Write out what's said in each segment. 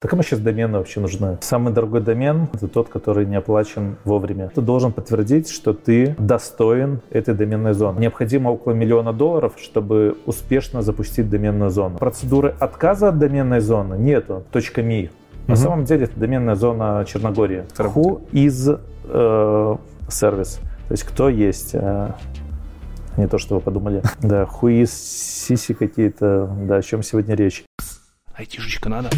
Так кому сейчас домены вообще нужны? Самый дорогой домен – это тот, который не оплачен вовремя. Ты должен подтвердить, что ты достоин этой доменной зоны. Необходимо около миллиона долларов, чтобы успешно запустить доменную зону. Процедуры отказа от доменной зоны нету. .ми. На угу. самом деле это доменная зона Черногории. Who is э, сервис? То есть кто есть? Э, не то, что вы подумали. Да, who is сиси какие-то. Да, о чем сегодня речь? Айтишечка надо.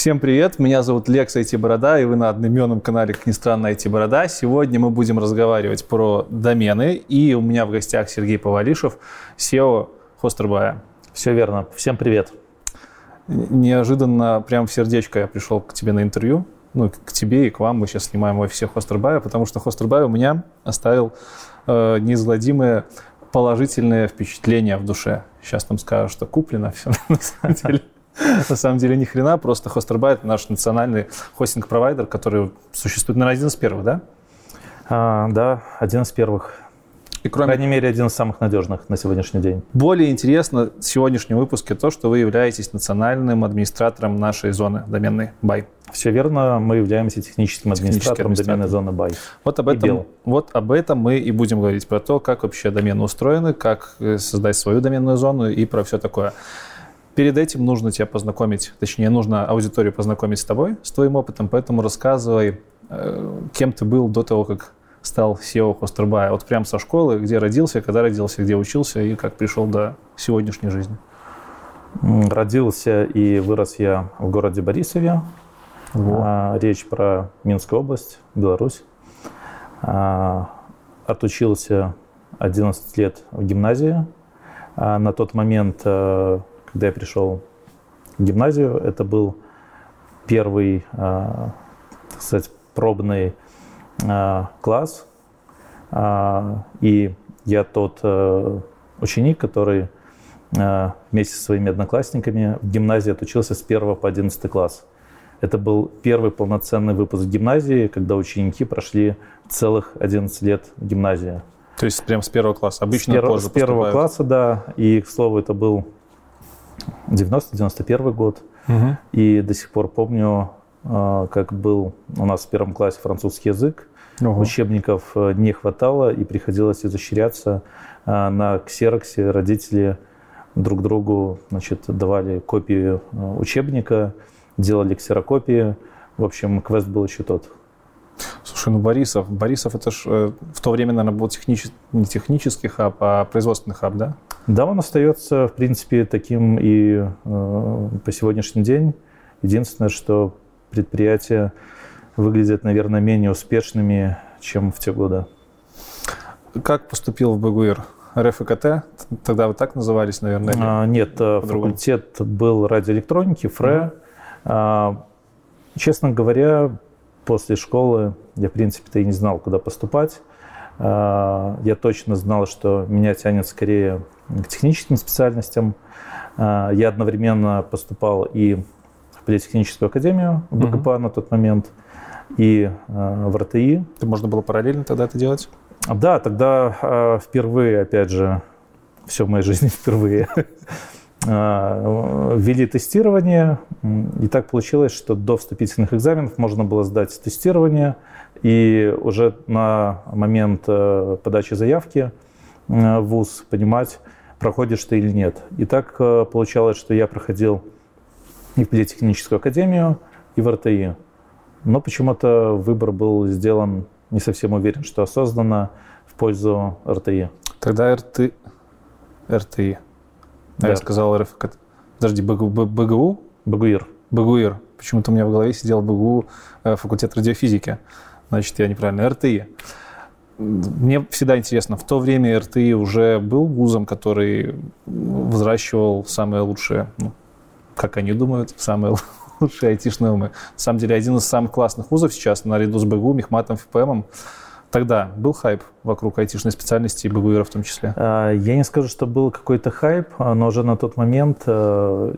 Всем привет, меня зовут Лекс IT Борода, и вы на одноименном канале, как ни странно, IT Борода. Сегодня мы будем разговаривать про домены, и у меня в гостях Сергей Повалишев, SEO Хостербая. Все верно. Всем привет. Неожиданно, прям в сердечко я пришел к тебе на интервью, ну, к тебе и к вам. Мы сейчас снимаем в офисе Хостербая, потому что Хостербай у меня оставил э, неизгладимое положительное впечатление в душе. Сейчас там скажут, что куплено все, на самом деле. На самом деле ни хрена, просто Хостербай это наш национальный хостинг-провайдер, который существует, наверное, один из первых, да? А, да, один из первых. И кроме... По крайней мере, один из самых надежных на сегодняшний день. Более интересно в сегодняшнем выпуске то, что вы являетесь национальным администратором нашей зоны доменной BY. Все верно, мы являемся техническим администратором доменной зоны BY. Вот об, этом, вот об этом мы и будем говорить, про то, как вообще домены устроены, как э, создать свою доменную зону и про все такое. Перед этим нужно тебя познакомить, точнее, нужно аудиторию познакомить с тобой, с твоим опытом, поэтому рассказывай, э, кем ты был до того, как стал SEO Хостербая. Вот прям со школы, где родился, когда родился, где учился и как пришел до сегодняшней жизни. Родился и вырос я в городе Борисове. Вот. А, речь про Минскую область, Беларусь. А, отучился 11 лет в гимназии. А, на тот момент когда я пришел в гимназию, это был первый, так сказать, пробный класс. А, и я тот ученик, который вместе со своими одноклассниками в гимназии отучился с 1 по 11 класс. Это был первый полноценный выпуск гимназии, когда ученики прошли целых 11 лет гимназии. То есть прям с первого класса? Обычно с, пер... с первого поступают. класса, да. И, к слову, это был 90-91 год. Угу. И до сих пор помню, а, как был у нас в первом классе французский язык. Угу. Учебников э, не хватало, и приходилось изощряться. А, на ксероксе родители друг другу значит, давали копию э, учебника, делали ксерокопии. В общем, квест был еще тот. Слушай, ну Борисов, Борисов это ж э, в то время, наверное, был технический, не технический хаб, а производственный хаб, да? Да, он остается, в принципе, таким и э, по сегодняшний день. Единственное, что предприятия выглядят, наверное, менее успешными, чем в те годы. Как поступил в БГУИР? РФКТ? Тогда вы так назывались, наверное? А, нет, э, факультет был радиоэлектроники, ФРЭ. Mm-hmm. А, честно говоря, после школы я, в принципе-то, и не знал, куда поступать. А, я точно знал, что меня тянет скорее к техническим специальностям. А, я одновременно поступал и в политехническую академию в БКП на тот момент, и а, в РТИ. Это можно было параллельно тогда это делать? Да, тогда впервые, опять же, все в моей жизни впервые, ввели тестирование. И так получилось, что до вступительных экзаменов можно было сдать тестирование, и уже на момент э, подачи заявки э, в ВУЗ понимать, проходишь ты или нет. И так э, получалось, что я проходил и в политехническую академию, и в РТИ. Но почему-то выбор был сделан, не совсем уверен, что осознанно в пользу РТИ. Тогда РТ... РТИ. Да. Я сказал РФ... Подожди, БГУ? БГУ? БГУИР. БГУИР. Почему-то у меня в голове сидел БГУ, факультет радиофизики. Значит, я неправильно. РТИ. Мне всегда интересно, в то время РТИ уже был вузом, который взращивал самые лучшие, ну, как они думают, самые лучшие айтишные умы. На самом деле, один из самых классных вузов сейчас, наряду с БГУ, Мехматом, ФПМом, Тогда был хайп вокруг айтишной специальности и БГУИРа в том числе? А, я не скажу, что был какой-то хайп, но уже на тот момент, э,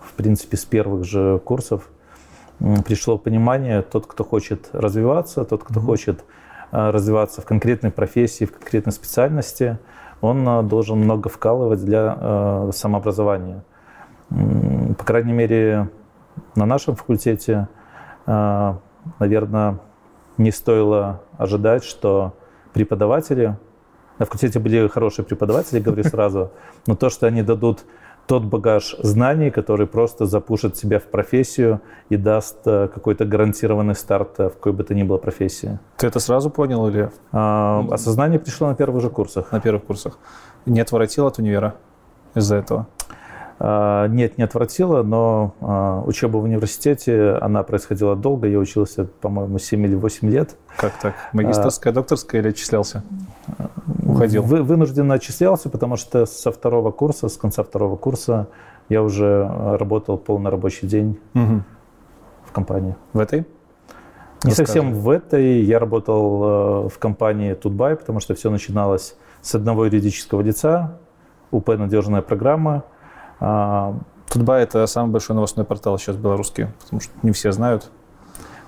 в принципе, с первых же курсов пришло понимание, тот, кто хочет развиваться, тот, кто mm-hmm. хочет развиваться в конкретной профессии, в конкретной специальности, он должен много вкалывать для самообразования. По крайней мере, на нашем факультете, наверное, не стоило ожидать, что преподаватели, на факультете были хорошие преподаватели, говорю сразу, но то, что они дадут тот багаж знаний, который просто запушит тебя в профессию и даст э, какой-то гарантированный старт э, в какой бы то ни было профессии. Ты это сразу понял или? А, осознание пришло на первых же курсах. На первых курсах. Не отворотил от универа из-за этого? А, нет, не отвратило, но а, учеба в университете, она происходила долго. Я учился, по-моему, 7 или 8 лет. Как так? Магистрская, а, докторская или отчислялся? Уходил? Вы, вынужденно отчислялся, потому что со второго курса, с конца второго курса я уже работал полный рабочий день угу. в компании. В этой? Не Расскажи. совсем в этой. Я работал в компании Тутбай, потому что все начиналось с одного юридического лица, УП «Надежная программа», а, Тутбай – это самый большой новостной портал сейчас белорусский, потому что не все знают.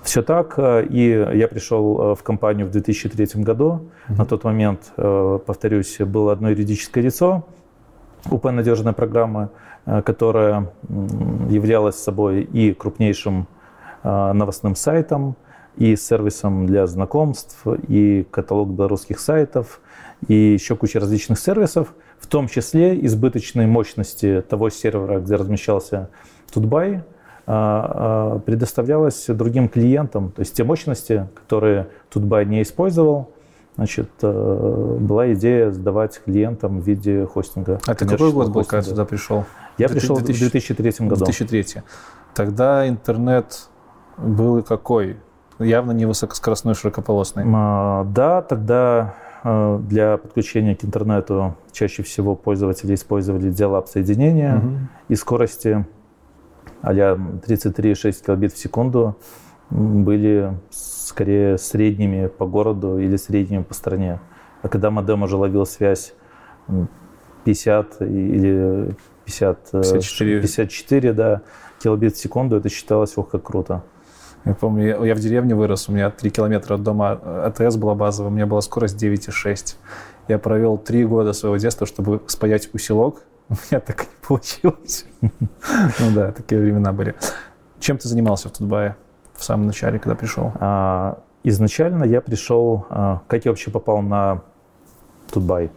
Все так. Э, и я пришел э, в компанию в 2003 году. Mm-hmm. На тот момент, э, повторюсь, было одно юридическое лицо, УП «Надежная программа», которая являлась собой и крупнейшим новостным сайтом, и сервисом для знакомств, и каталог белорусских сайтов, и еще куча различных сервисов – в том числе избыточной мощности того сервера, где размещался Тутбай, а, а, предоставлялась другим клиентам. То есть те мощности, которые Тутбай не использовал, значит, э, была идея сдавать клиентам в виде хостинга. А ты какой год был, когда туда пришел? Я пришел в 2003 году. 2003. Тогда интернет был какой? Явно не высокоскоростной, широкополосный. А, да, тогда для подключения к интернету чаще всего пользователи использовали диалап соединения угу. и скорости а 33,6 килобит в секунду были скорее средними по городу или средними по стране. А когда модем уже ловил связь 50 или 50, 54. 54 да, килобит в секунду, это считалось, ох, как круто. Я помню, я в деревне вырос, у меня 3 километра от дома АТС была базовая, у меня была скорость 9,6. Я провел 3 года своего детства, чтобы спаять усилок. У меня так и не получилось. Ну да, такие времена были. Чем ты занимался в Тутбае в самом начале, когда пришел? А, изначально я пришел, а, как я вообще попал на Тутбай.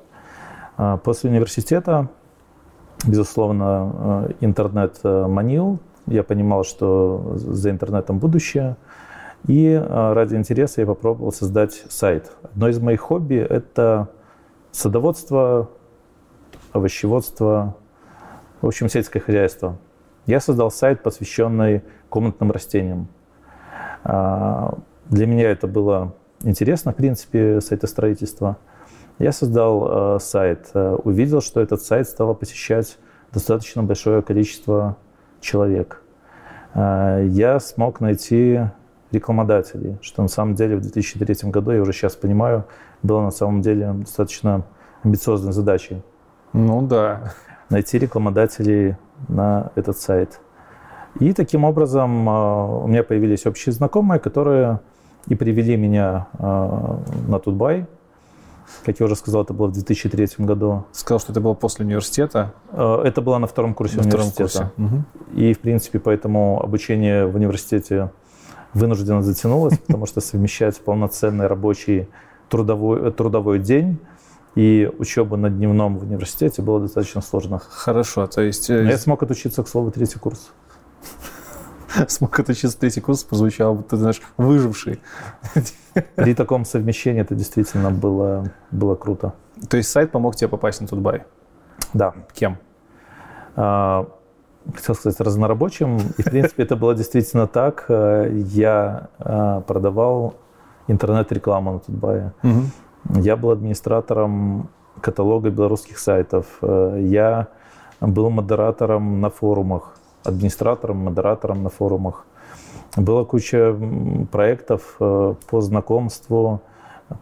А, после университета, безусловно, интернет манил, я понимал, что за интернетом будущее. И а, ради интереса я попробовал создать сайт. Одно из моих хобби – это садоводство, овощеводство, в общем, сельское хозяйство. Я создал сайт, посвященный комнатным растениям. А, для меня это было интересно, в принципе, сайтостроительство. Я создал а, сайт, увидел, что этот сайт стало посещать достаточно большое количество человек. А, я смог найти рекламодателей, что на самом деле в 2003 году, я уже сейчас понимаю, было на самом деле достаточно амбициозной задачей. Ну да. Найти рекламодателей на этот сайт. И таким образом а, у меня появились общие знакомые, которые и привели меня а, на Тутбай. Как я уже сказал, это было в 2003 году. Сказал, что это было после университета? Э, это было на втором курсе на университета. Втором курсе. Угу. И, в принципе, поэтому обучение в университете вынужденно затянулось, потому что совмещать полноценный рабочий трудовой, трудовой день и учеба на дневном в университете было достаточно сложно. Хорошо, то есть... Э, я смог отучиться, к слову, третий курс. смог отучиться третий курс, прозвучал, ты знаешь, выживший. При таком совмещении это действительно было, было круто. То есть сайт помог тебе попасть на Тутбай? Да. Кем? А, хотел сказать, разнорабочим. И, в принципе, это было действительно так. Я а, продавал интернет-рекламу на Тутбае. Угу. Я был администратором каталога белорусских сайтов. Я был модератором на форумах администратором, модератором на форумах. Была куча проектов э, по знакомству,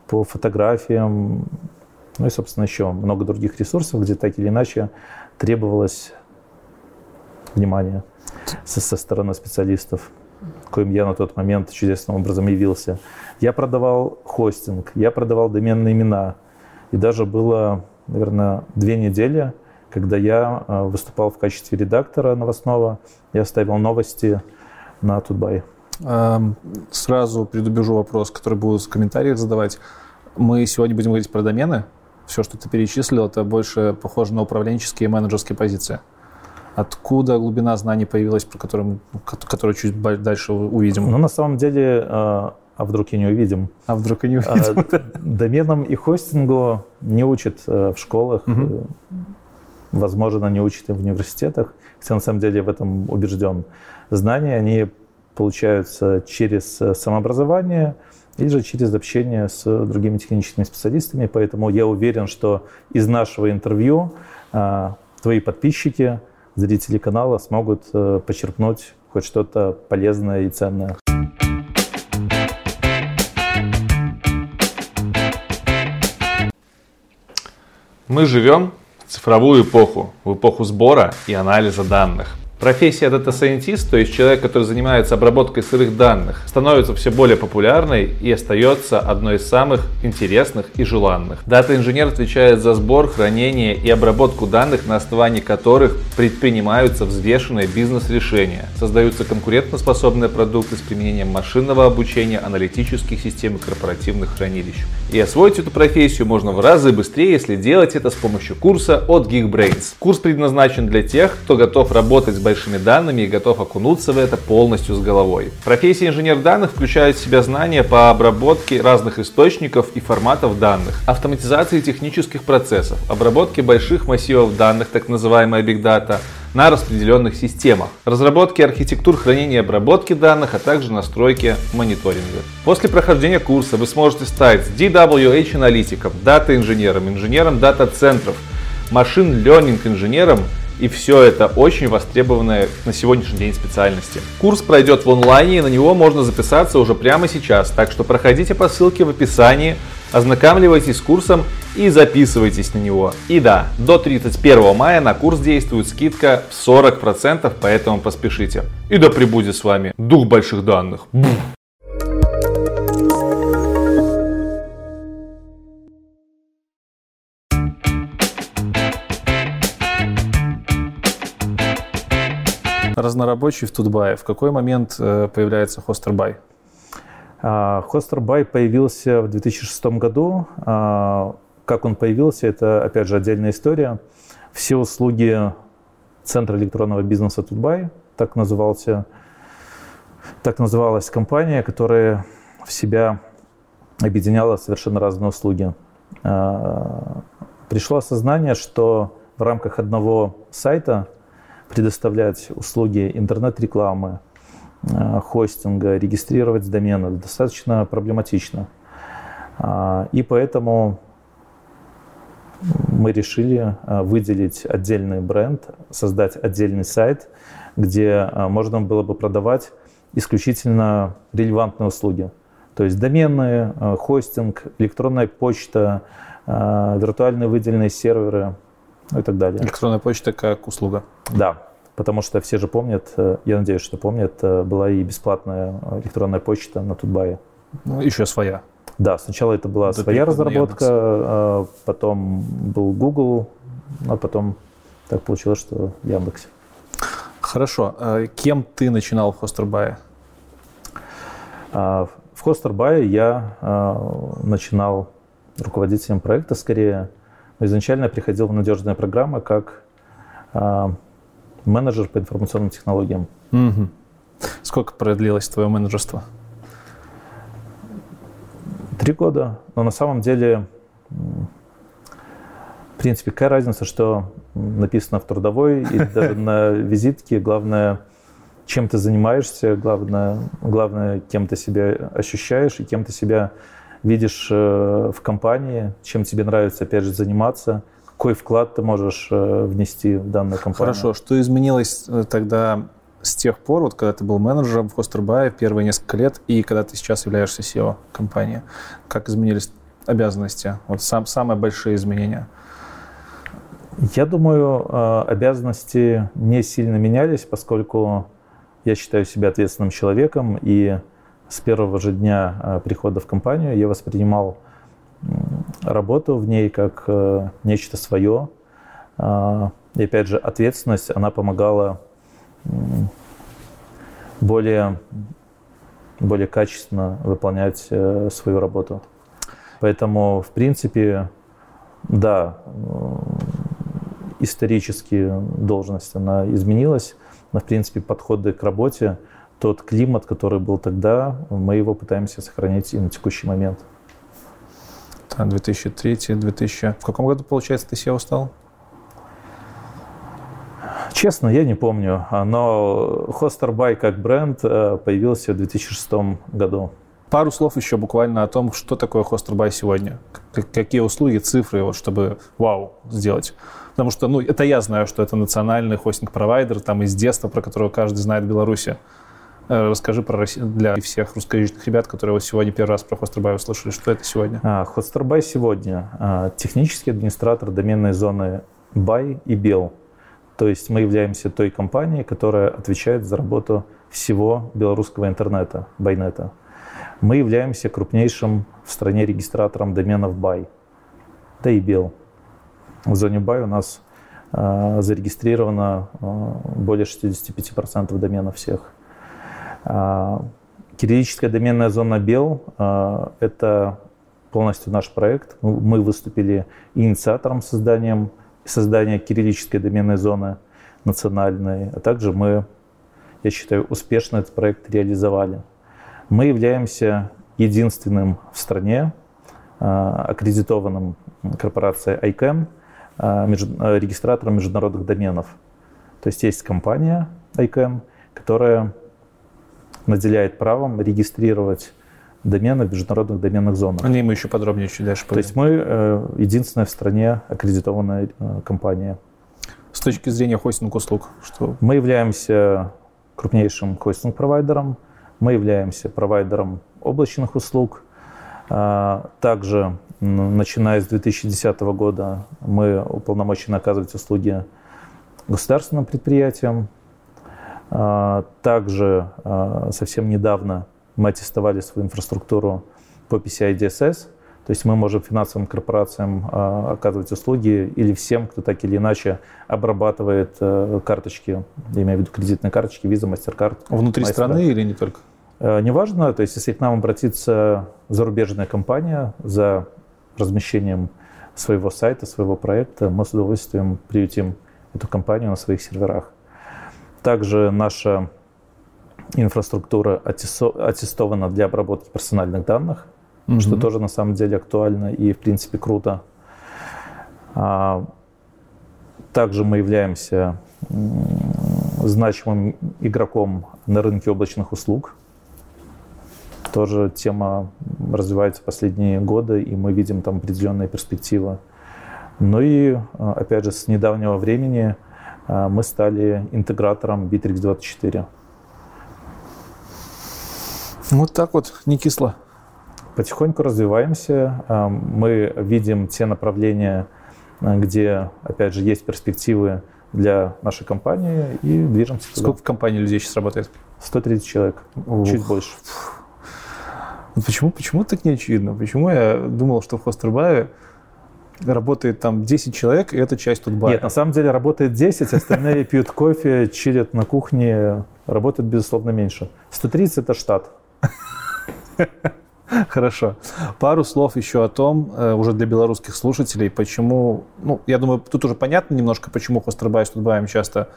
по фотографиям, ну и, собственно, еще много других ресурсов, где так или иначе требовалось внимание со, со стороны специалистов. коим я на тот момент чудесным образом явился. Я продавал хостинг, я продавал доменные имена. И даже было, наверное, две недели, когда я э, выступал в качестве редактора новостного. Я ставил новости на Тутбай. Эм, сразу предубежу вопрос, который будут в комментариях задавать. Мы сегодня будем говорить про домены. Все, что ты перечислил, это больше похоже на управленческие и менеджерские позиции. Откуда глубина знаний появилась, про которую, которую чуть дальше увидим? Ну, на самом деле, а, а вдруг и не увидим? А вдруг и не а, увидим? Доменам и хостингу не учат э, в школах, угу. Возможно, не учат в университетах, хотя на самом деле в этом убежден. Знания, они получаются через э, самообразование или же через общение с другими техническими специалистами, поэтому я уверен, что из нашего интервью твои подписчики – зрители канала смогут э, почерпнуть хоть что-то полезное и ценное. Мы живем цифровую эпоху, в эпоху сбора и анализа данных. Профессия Scientist, то есть человек, который занимается обработкой сырых данных, становится все более популярной и остается одной из самых интересных и желанных. Дата-инженер отвечает за сбор, хранение и обработку данных, на основании которых предпринимаются взвешенные бизнес-решения. Создаются конкурентоспособные продукты с применением машинного обучения, аналитических систем и корпоративных хранилищ. И освоить эту профессию можно в разы быстрее, если делать это с помощью курса от Geekbrains. Курс предназначен для тех, кто готов работать с большими данными и готов окунуться в это полностью с головой. Профессия инженер данных включает в себя знания по обработке разных источников и форматов данных, автоматизации технических процессов, обработке больших массивов данных, так называемая Big Data, на распределенных системах, разработке архитектур хранения и обработки данных, а также настройки мониторинга. После прохождения курса вы сможете стать DWH аналитиком, дата-инженером, инженером дата-центров, машин learning инженером и все это очень востребованные на сегодняшний день специальности. Курс пройдет в онлайне, и на него можно записаться уже прямо сейчас. Так что проходите по ссылке в описании, ознакомливайтесь с курсом и записывайтесь на него. И да, до 31 мая на курс действует скидка в 40%, поэтому поспешите. И да пребудет с вами дух больших данных. Разнорабочий в Тутбае. В какой момент э, появляется Хостербай? Хостербай появился в 2006 году. А, как он появился, это, опять же, отдельная история. Все услуги Центра электронного бизнеса Тутбай, так назывался, так называлась компания, которая в себя объединяла совершенно разные услуги. А, пришло осознание, что в рамках одного сайта – предоставлять услуги интернет-рекламы, э, хостинга, регистрировать домены достаточно проблематично. А, и поэтому мы решили э, выделить отдельный бренд, создать отдельный сайт, где э, можно было бы продавать исключительно релевантные услуги. То есть доменные, хостинг, электронная почта, виртуальные выделенные серверы, и так далее. Электронная почта как услуга. Да, потому что все же помнят, э, я надеюсь, что помнят, э, была и бесплатная электронная почта на Тутбае. Ну, еще своя. Да, сначала это была это своя разработка, а потом был Google, а потом так получилось, что Яндекс. Хорошо. А кем ты начинал в Хостербае? В Хостербае я начинал руководителем проекта скорее. Изначально я приходил в надежные программы как а, менеджер по информационным технологиям. Угу. Сколько продлилось твое менеджерство? Три года. Но на самом деле, в принципе, какая разница, что написано в трудовой и даже на визитке. Главное, чем ты занимаешься, главное, главное, кем ты себя ощущаешь и кем ты себя видишь э, в компании, чем тебе нравится, опять же, заниматься, какой вклад ты можешь э, внести в данную компанию. Хорошо, что изменилось э, тогда с тех пор, вот когда ты был менеджером в Хостербае первые несколько лет, и когда ты сейчас являешься SEO компании? Как изменились обязанности? Вот сам, самые большие изменения. Я думаю, обязанности не сильно менялись, поскольку я считаю себя ответственным человеком, и с первого же дня э, прихода в компанию я воспринимал работу в ней как э, нечто свое. А, и опять же, ответственность, она помогала более, более качественно выполнять э, свою работу. Поэтому, в принципе, да, исторически должность она изменилась, но, в принципе, подходы к работе, тот климат, который был тогда, мы его пытаемся сохранить и на текущий момент. 2003, 2000. В каком году, получается, ты SEO стал? Честно, я не помню, но Hosterby как бренд э, появился в 2006 году. Пару слов еще буквально о том, что такое Hosterby сегодня. Какие услуги, цифры, вот, чтобы вау сделать. Потому что, ну, это я знаю, что это национальный хостинг-провайдер, там из детства, про которого каждый знает в Беларуси. Э, расскажи про для всех русскоязычных ребят, которые вот сегодня первый раз про Hosterby услышали, что это сегодня? А, Hosterby сегодня а, технический администратор доменной зоны Buy и Бел. То есть мы являемся той компанией, которая отвечает за работу всего белорусского интернета, байнета. Мы являемся крупнейшим в стране регистратором доменов BAY, да и Бел. В зоне BAY у нас э, зарегистрировано э, более 65% доменов всех. Э, кириллическая доменная зона Бел э, – это полностью наш проект. Мы выступили инициатором созданием, создания кириллической доменной зоны национальной, а также мы, я считаю, успешно этот проект реализовали. Мы являемся единственным в стране а, аккредитованным корпорацией ICANN, а, а, регистратором международных доменов. То есть есть компания ICANN, которая наделяет правом регистрировать домены в международных доменных зонах. О ней мы еще подробнее чуть дальше поговорим. То есть мы э, единственная в стране аккредитованная э, компания. С точки зрения хостинг-услуг, что? Мы являемся крупнейшим хостинг-провайдером, мы являемся провайдером облачных услуг. А, также, начиная с 2010 года, мы уполномочены оказывать услуги государственным предприятиям. А, также а, совсем недавно мы аттестовали свою инфраструктуру по PCI DSS, то есть мы можем финансовым корпорациям э, оказывать услуги или всем, кто так или иначе обрабатывает э, карточки, я имею в виду кредитные карточки, Visa, MasterCard. Внутри Maestro. страны или не только? Э, неважно, то есть если к нам обратится зарубежная компания за размещением своего сайта, своего проекта, мы с удовольствием приютим эту компанию на своих серверах. Также наша инфраструктура аттестована для обработки персональных данных, mm-hmm. что тоже на самом деле актуально и в принципе круто. А, также мы являемся значимым игроком на рынке облачных услуг. Тоже тема развивается последние годы, и мы видим там определенные перспективы. Ну и, а, опять же, с недавнего времени мы стали интегратором Bittrex24. Вот так вот, не кисло. Потихоньку развиваемся. А, мы видим те направления, где, опять же, есть перспективы для нашей компании и движемся Сколько туда. в компании людей сейчас работает? 130 человек, Ух. чуть больше. Почему, почему так не очевидно? Почему я думал, что в Хостербае работает там 10 человек, и это часть тут бара? Нет, на самом деле работает 10, остальные пьют кофе, чилят на кухне, работает, безусловно, меньше. 130 – это штат. Хорошо. Пару слов еще о том, э, уже для белорусских слушателей, почему, ну, я думаю, тут уже понятно немножко, почему Хостербай с Тутбаем часто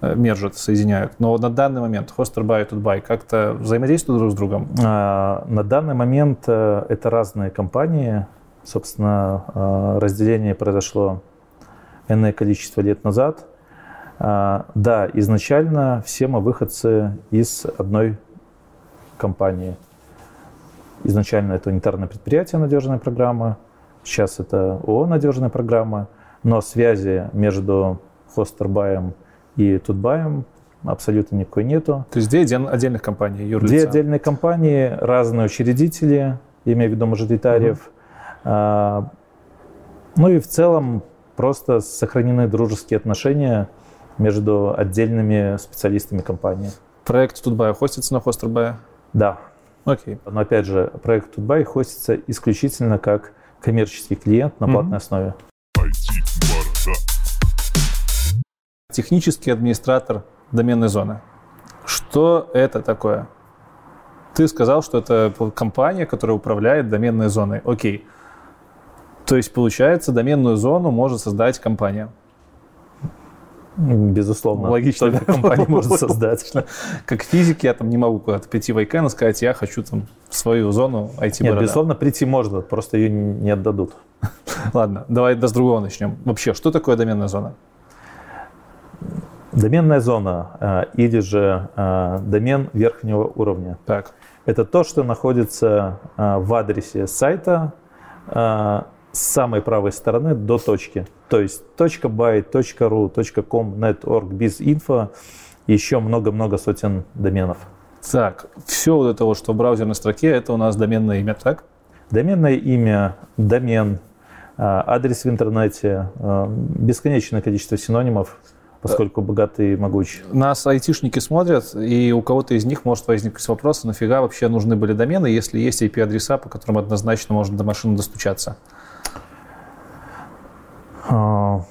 Э, мержат, соединяют. Но на данный момент Хостербай и Тутбай как-то взаимодействуют друг с другом? А, на данный момент э, это разные компании. Собственно, э, разделение произошло энное количество лет назад. А, да, изначально все мы выходцы из одной компании. Изначально это унитарное предприятие «Надежная программа», сейчас это ООО «Надежная программа», но связи между Хостербаем и Тутбаем абсолютно никакой нету. То есть две отдельных компании, юрлица? Две отдельные компании, разные учредители, имею в виду мажоритариев. Угу. А, ну и в целом просто сохранены дружеские отношения между отдельными специалистами компании. Проект Тутбай хостится на Хостербай? Да. Окей. Но опять же, проект Тутбай хостится исключительно как коммерческий клиент на платной mm-hmm. основе. Технический администратор доменной зоны. Что это такое? Ты сказал, что это компания, которая управляет доменной зоной. Окей. То есть, получается, доменную зону может создать компания. Безусловно. Логично. Только компания может создать. Как физик я там не могу куда-то прийти в ICANN и сказать, я хочу там свою зону IT Нет, безусловно, прийти можно, просто ее не отдадут. Ладно, давай с другого начнем. Вообще, что такое доменная зона? Доменная зона э, или же э, домен верхнего уровня. Так. Это то, что находится э, в адресе сайта с самой правой стороны до точки. То есть .byte, .ru, .com, .net.org, .biz.info и еще много-много сотен доменов. Так, все вот это вот, что в браузерной строке, это у нас доменное имя, так? Доменное имя, домен, а, адрес в интернете, а, бесконечное количество синонимов, поскольку богатый и могучий. Нас айтишники смотрят, и у кого-то из них может возникнуть вопрос, нафига вообще нужны были домены, если есть IP-адреса, по которым однозначно можно до машины достучаться? А,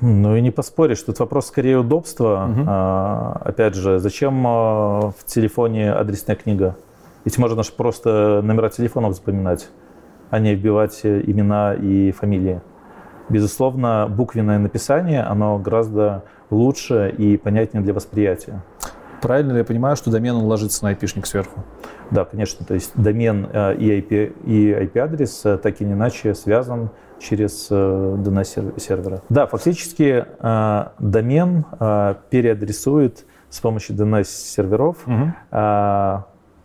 ну и не поспоришь, тут вопрос скорее удобства. Угу. А, опять же, зачем а, в телефоне адресная книга? Ведь можно же просто номера телефонов запоминать, а не вбивать имена и фамилии. Безусловно, буквенное написание, оно гораздо лучше и понятнее для восприятия. Правильно ли я понимаю, что домен он ложится на IP-шник сверху? Да, конечно. То есть домен э, и IP, и IP-адрес э, так или иначе связан через DNS э, сервера. Да, фактически домен переадресует с помощью DNS-серверов угу.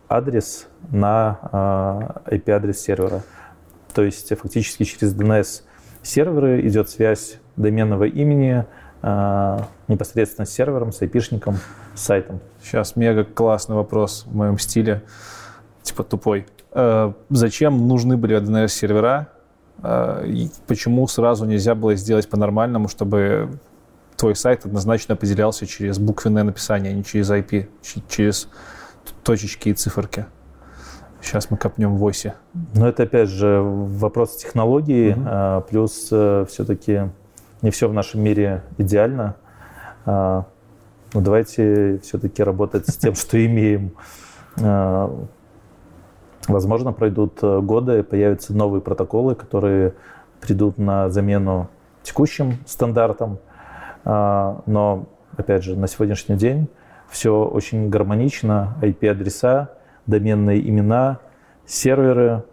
адрес на IP-адрес сервера. То есть фактически через DNS-серверы идет связь доменного имени непосредственно с сервером, с IP-шником, с сайтом. Сейчас мега классный вопрос в моем стиле, типа тупой. Э, зачем нужны были DNS-сервера? Э, почему сразу нельзя было сделать по-нормальному, чтобы твой сайт однозначно определялся через буквенное написание, а не через IP, через точечки и циферки? Сейчас мы копнем в оси. Но это, опять же, вопрос технологии, угу. плюс все-таки не все в нашем мире идеально. А, ну, давайте все-таки работать с тем, что имеем. Возможно, пройдут э, годы, появятся новые протоколы, которые придут на замену текущим стандартам. А, но, опять же, на сегодняшний день все очень гармонично. IP-адреса, доменные имена, серверы,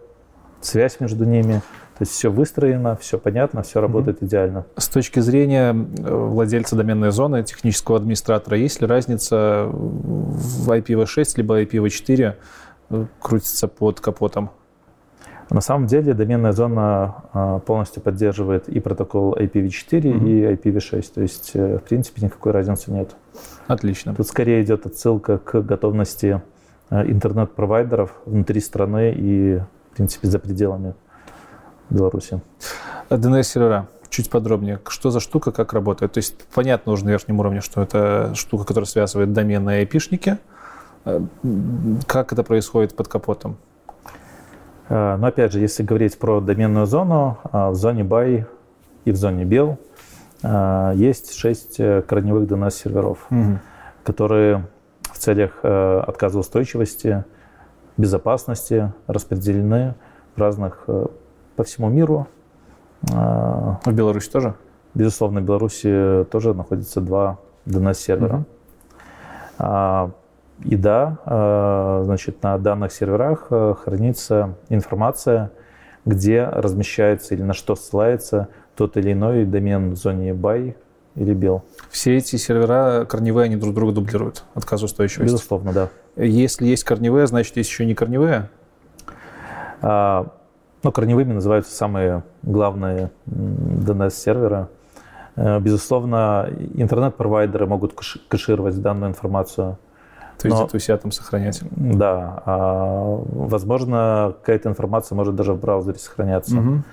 связь между ними – то есть все выстроено, все понятно, все работает mm-hmm. идеально. С точки зрения э, владельца доменной зоны, технического администратора, есть ли разница в IPv6 либо IPv4 э, крутится под капотом? На самом деле доменная зона а, полностью поддерживает и протокол IPv4, mm-hmm. и IPv6. То есть, э, в принципе, никакой разницы нет. Отлично. Тут скорее идет отсылка к готовности интернет-провайдеров внутри страны и, в принципе, за пределами. Беларуси. DNS-сервера. Чуть подробнее. Что за штука, как работает? То есть понятно уже на верхнем уровне, что это штука, которая связывает домены и IP-шники. Э, как это происходит под капотом? Э, но опять же, если говорить про доменную зону, э, в зоне BY и в зоне BEL есть шесть корневых DNS-серверов, угу. которые в целях отказоустойчивости, безопасности распределены в разных по всему миру. А, в Беларуси тоже? Безусловно, в Беларуси тоже находится два DNS-сервера. Угу. И да, а, значит, на данных серверах э, хранится информация, где размещается или на что ссылается тот или иной домен в зоне BY или BEL. Все эти сервера корневые, они друг друга дублируют, отказоустойчивость? Безусловно, да. Если есть корневые, значит, есть еще не корневые? Ну, корневыми называются самые главные DNS-серверы. Э, безусловно, интернет-провайдеры могут кэшировать данную информацию. То есть это у себя там сохранять? Да. А, возможно, какая-то информация может даже в браузере сохраняться. Угу.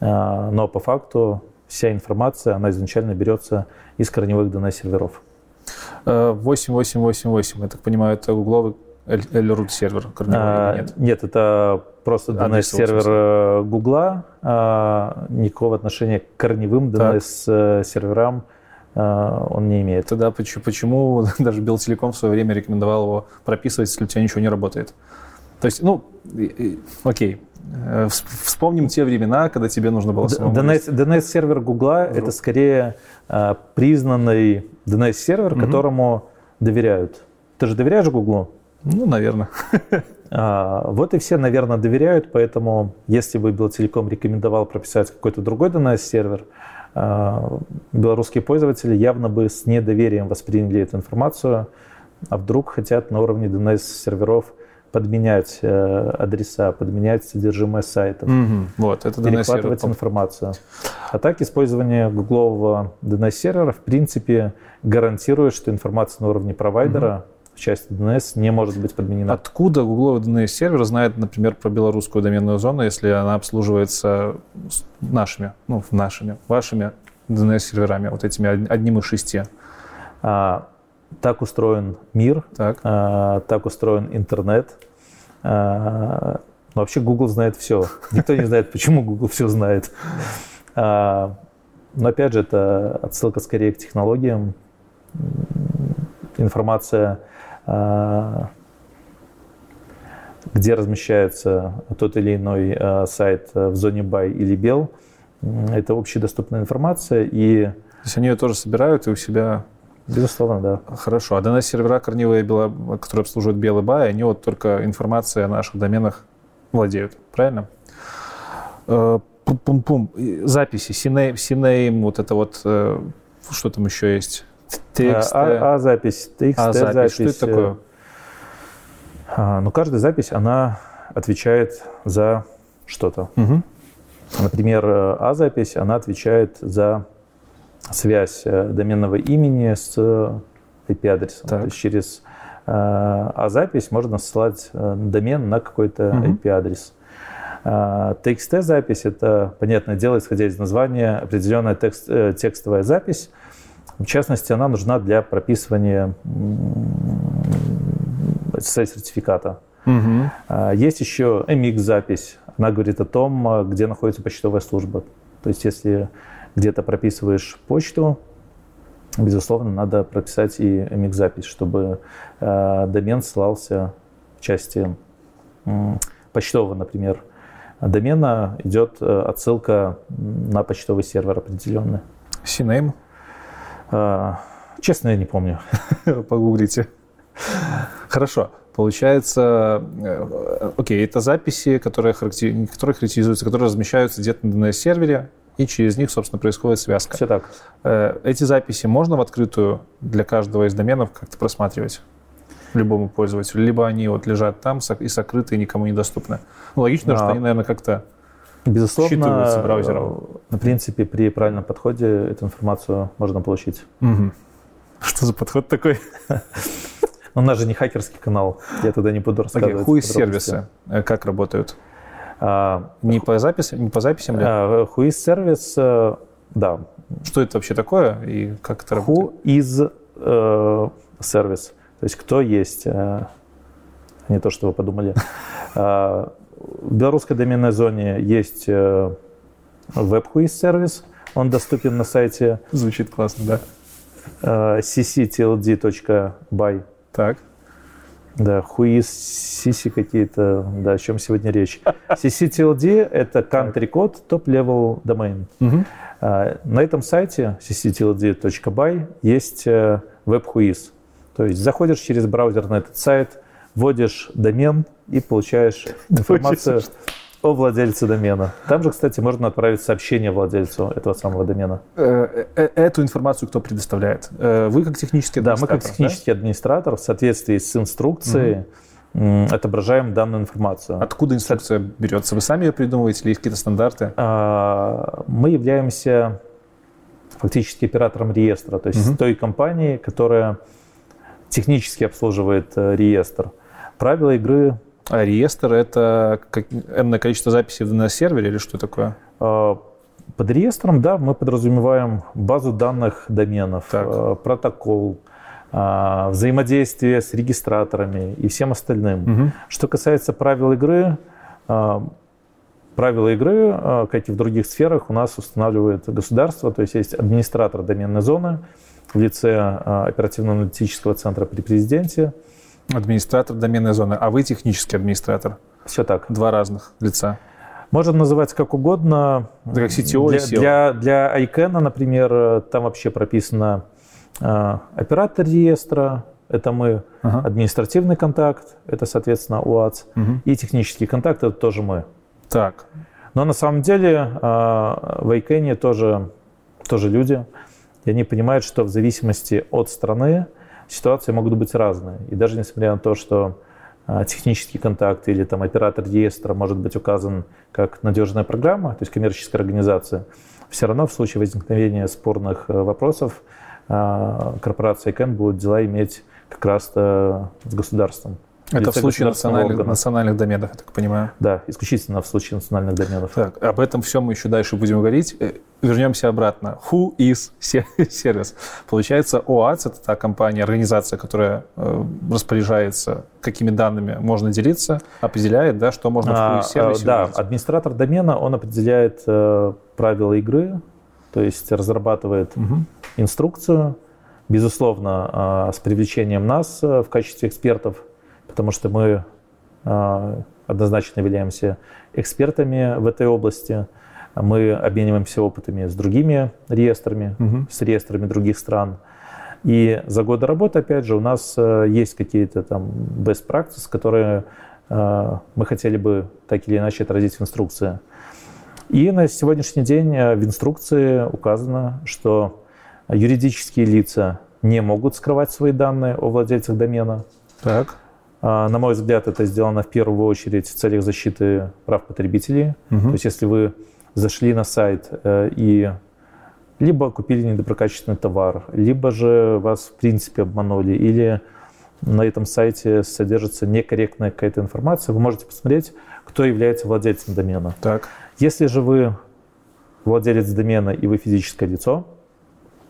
А, но по факту вся информация, она изначально берется из корневых DNS-серверов. 8888, я так понимаю, это гугловый L-root сервер корневой а, нет? Нет, это просто DNS-сервер Гугла, а, никакого отношения к корневым DNS-серверам а, он не имеет. Тогда почему, почему даже Белтелеком в свое время рекомендовал его прописывать, если у тебя ничего не работает? То есть, ну, окей, э, Вспомним те времена, когда тебе нужно было самому... DNS, DNS-сервер Гугла — это скорее а, признанный DNS-сервер, угу. которому доверяют. Ты же доверяешь Гуглу? Ну, наверное. А, вот и все, наверное, доверяют, поэтому если бы Белтелеком рекомендовал прописать какой-то другой DNS-сервер, а, белорусские пользователи явно бы с недоверием восприняли эту информацию, а вдруг хотят на уровне DNS-серверов подменять э, адреса, подменять содержимое сайтов, угу, вот, это перехватывать информацию. А так использование гуглового DNS-сервера в принципе гарантирует, что информация на уровне провайдера угу часть DNS не может быть подменена. Откуда гугловый DNS-сервер знает, например, про белорусскую доменную зону, если она обслуживается нашими, ну, нашими, вашими DNS-серверами, вот этими одним из шести? А, так устроен мир, так, а, так устроен интернет. А, вообще Google знает все. Никто не знает, почему Google все знает. А, но опять же, это отсылка скорее к технологиям. Информация где размещается тот или иной а, сайт в зоне buy или бел. Это общедоступная информация. И... То есть они ее тоже собирают и у себя... Безусловно, да. Хорошо. А DNS-сервера корневые, бело... которые обслуживают белый бай, они вот только информацией о наших доменах владеют, правильно? Э, пум-пум-пум. Записи, CNAME, вот это вот, э, что там еще есть? Текст. А, а запись, текст, а запись. запись. Что это такое? А, ну, каждая запись, она отвечает за что-то. Угу. Например, а запись, она отвечает за связь э, доменного имени с IP-адресом. То есть через а запись можно ссылать э, домен на какой-то угу. IP-адрес. TXT-запись – это, понятное дело, исходя из названия, определенная текст, э, текстовая запись, в частности, она нужна для прописывания SSL-сертификата. Угу. Есть еще MX-запись. Она говорит о том, а, где находится почтовая служба. То есть, если где-то прописываешь почту, безусловно, надо прописать и MX-запись, чтобы э, домен ссылался в части э, почтового, например, домена, идет отсылка на почтовый сервер определенный. CNAME? А, честно, я не помню. Погуглите. Хорошо. Получается, э, окей, это записи, которые, характер... которые характеризуются, которые размещаются где-то на сервере, и через них, собственно, происходит связка. Все так. Э, эти записи можно в открытую для каждого из доменов как-то просматривать? любому пользователю, либо они вот лежат там и сокрыты, и никому недоступны. Ну, логично, а, что они, наверное, как-то Безусловно, считываются браузером. В принципе, при правильном подходе эту информацию можно получить. Угу. Что за подход такой? У нас же не хакерский канал, я туда не буду рассказывать. Okay, сервисы э, как работают? А, не, по записи, не по записям ли? А, is сервис, э, да. Что это вообще такое и как это работает? Uh, сервис, то есть кто есть, не то, что вы подумали. В белорусской доменной зоне есть WebQuiz сервис, он доступен на сайте. Звучит классно, да. cctld.by. Так. Да, хуиз, сиси какие-то, да, о чем сегодня речь. CCTLD — это country code top-level domain. Угу. На этом сайте cctld.by есть веб-хуиз. То есть заходишь через браузер на этот сайт, вводишь домен и получаешь информацию о владельце домена. Там же, кстати, можно отправить сообщение владельцу этого самого домена. Э, э, эту информацию кто предоставляет? Э, вы как технический администратор? Да, мы как технический да? администратор в соответствии с инструкцией угу. отображаем данную информацию. Откуда инструкция берется? Вы сами ее придумываете или есть какие-то стандарты? А, мы являемся фактически оператором реестра, то есть угу. той компании, которая технически обслуживает реестр. Правила игры а реестр — это энное количество записей на сервере или что такое? А, под реестром, да, мы подразумеваем базу данных доменов, так. А, протокол, а, взаимодействие с регистраторами и всем остальным. Мгм. Что касается правил игры, правила игры, как и в других сферах, у нас устанавливает государство, то есть есть администратор доменной зоны в лице оперативно-аналитического центра при президенте. Администратор доменной зоны, а вы технический администратор. Все так. Два разных лица. Можно называть как угодно. Это как CTO для, SEO. для, для ICANN, например, там вообще прописано э, оператор реестра, это мы, Ага. административный контакт, это, соответственно, УАЦ, Мгм. и технический контакт, это тоже мы. Так, Но на самом деле э, в ICANN тоже, тоже люди, и они понимают, что в зависимости от страны ситуации могут быть разные. И даже несмотря на то, что э, технический контакт или там оператор реестра может быть указан как надежная программа, то есть коммерческая организация, все равно в случае возникновения спорных э, вопросов э, корпорация ICANN будет дела иметь как раз-то с государством. это в случае национальных, органа. национальных доменов, я так понимаю. Да, исключительно в случае национальных доменов. Так, об этом все мы еще дальше будем говорить. Э, Вернемся обратно. Who is се- сервис? Получается, ОАЦ – это та компания, организация, которая э, распоряжается, какими данными можно делиться, определяет, да, что можно в А, is сервисе а, Да, администратор домена, он определяет э, правила игры, то есть разрабатывает Мгм. инструкцию, безусловно, а, с привлечением нас э, в качестве экспертов, потому что мы а, однозначно являемся экспертами в этой области. Мы обмениваемся опытами с другими реестрами, Мгм. с реестрами других стран. И за годы работы, опять же, у нас э, есть какие-то там best practices, которые э, мы хотели бы так или иначе отразить в инструкции. И на сегодняшний день э, в инструкции указано, что юридические лица не могут скрывать свои данные о владельцах домена. Так. А, На мой взгляд, это сделано в первую очередь в целях защиты прав потребителей. Мгм. То есть если вы зашли на сайт э, и либо купили недоброкачественный товар, либо же вас в принципе обманули, или на этом сайте содержится некорректная какая-то информация, вы можете посмотреть, кто является владельцем домена. Так. Если же вы владелец домена и вы физическое лицо,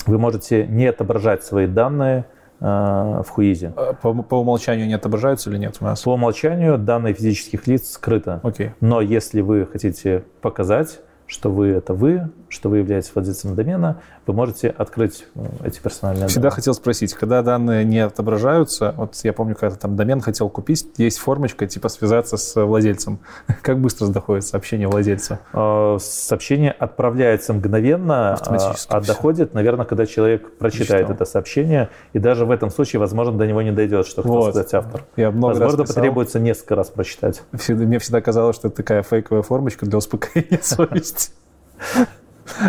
вы можете не отображать свои данные э, в Хуизе. А По, по умолчанию не отображаются или нет у нас? По умолчанию данные физических лиц скрыты. Окей. Но если вы хотите показать, что вы это вы, что вы являетесь владельцем домена, вы можете открыть э, эти персональные Всегда данные. хотел спросить, когда данные не отображаются, вот я помню, когда там домен хотел купить, есть формочка, типа связаться с владельцем. Как быстро доходит сообщение владельца? Э, Сообщение отправляется мгновенно, а а доходит, наверное, когда человек прочитает это сообщение, и даже в этом случае, возможно, до него не дойдет, что хотел Вот. сказать автор. Я много Возможно, раз писал. потребуется несколько раз прочитать. Всегда- мне всегда казалось, что это такая фейковая формочка для успокоения совести.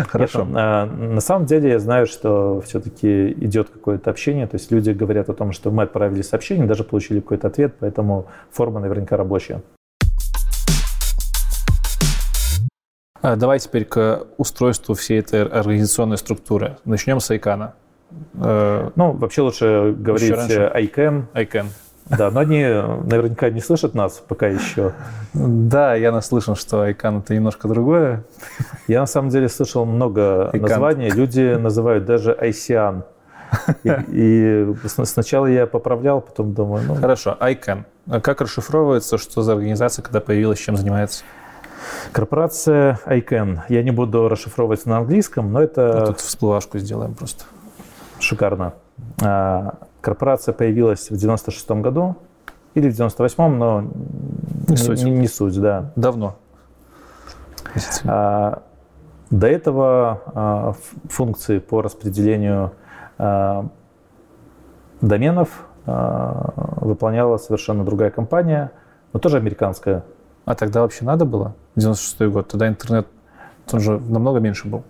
Хорошо. Нет, а, На самом деле я знаю, что все-таки идет какое-то общение, то есть люди говорят о том, что мы отправили сообщение, даже получили какой-то ответ, поэтому форма наверняка рабочая. А, Давай теперь к устройству всей этой организационной структуры. Начнем с Айкана. Э, Ну, вообще лучше говорить ICANN, Айкан. Да, но они э, наверняка не слышат нас пока еще. Да, я наслышан, что Айкан это немножко другое. Я на самом деле слышал много ICANN. названий, люди называют даже ICAN. И, и сначала я поправлял, потом думаю, ну, Хорошо, Айкан. Как расшифровывается, что за организация, когда появилась, чем занимается? корпорация ICANN. Я не буду расшифровывать на английском, но это Тут всплывашку сделаем просто. Шикарно. Корпорация появилась в 96 году или в 98-м, но Не суть. Не, не суть, да. Давно. А, До этого а, функции по распределению а, доменов а, выполняла совершенно другая компания, но тоже американская. А тогда вообще надо было? 96 год. Тогда интернет он же намного меньше был.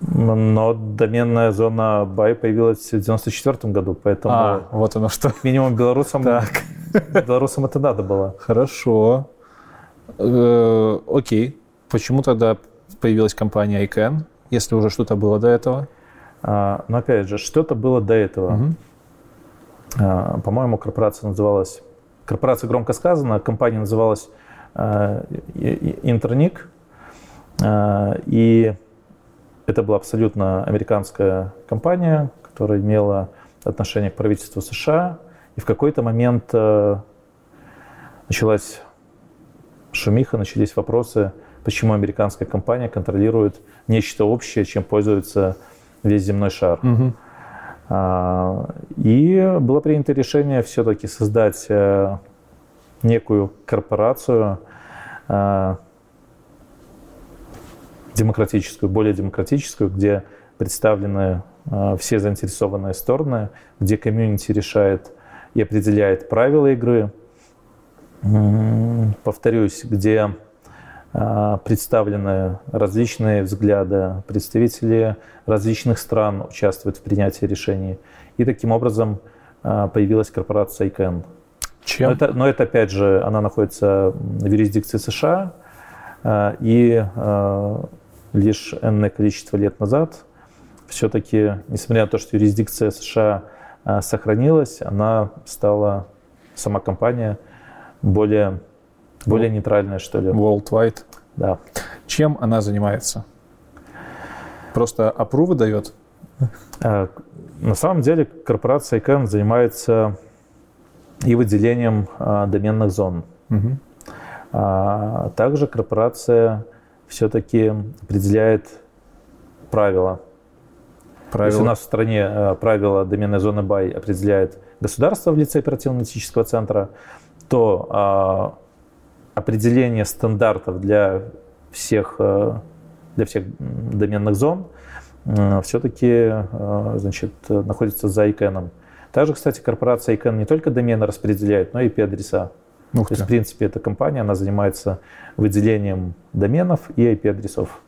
Но доменная зона BY появилась в 94 году, поэтому А, вот оно что. минимум белорусам, Так. белорусам это надо было. Хорошо. Э, Окей. Почему тогда появилась компания ICANN, если уже что-то было до этого? А, Но опять же, что-то было до этого. Мгм. А, По-моему, корпорация называлась... Корпорация громко сказано, компания называлась а, И- И- Интерник. А, И это была абсолютно американская компания, которая имела отношение к правительству США, и в какой-то момент э, началась шумиха, начались вопросы, почему американская компания контролирует нечто общее, чем пользуется весь земной шар. А, И было принято решение все-таки создать э, некую корпорацию э, демократическую, более демократическую, где представлены э, все заинтересованные стороны, где комьюнити решает и определяет правила игры. Повторюсь, где э, представлены различные взгляды, представители различных стран участвуют в принятии решений. И таким образом э, появилась корпорация ICANN. Чем? Но это, но это, опять же, она находится в юрисдикции США, и лишь энное количество лет назад все-таки, несмотря на то, что юрисдикция США э, сохранилась, она стала, сама компания, более, более нейтральная, что ли. Worldwide. Да. Чем она занимается? Просто опрувы дает? Э, На самом деле корпорация ICANN занимается и выделением э, доменных зон. А также корпорация все-таки определяет правила. Правила. Если у нас в стране э, правила доменной зоны BY определяет государство в лице оперативно-аналитического центра, то а, определение стандартов для всех, э, для всех доменных зон все-таки значит, э, находится за ICANN. Также, кстати, корпорация ICANN не только домены распределяет, но и IP-адреса. Ух То есть, в принципе, эта компания, она занимается выделением доменов и IP-адресов.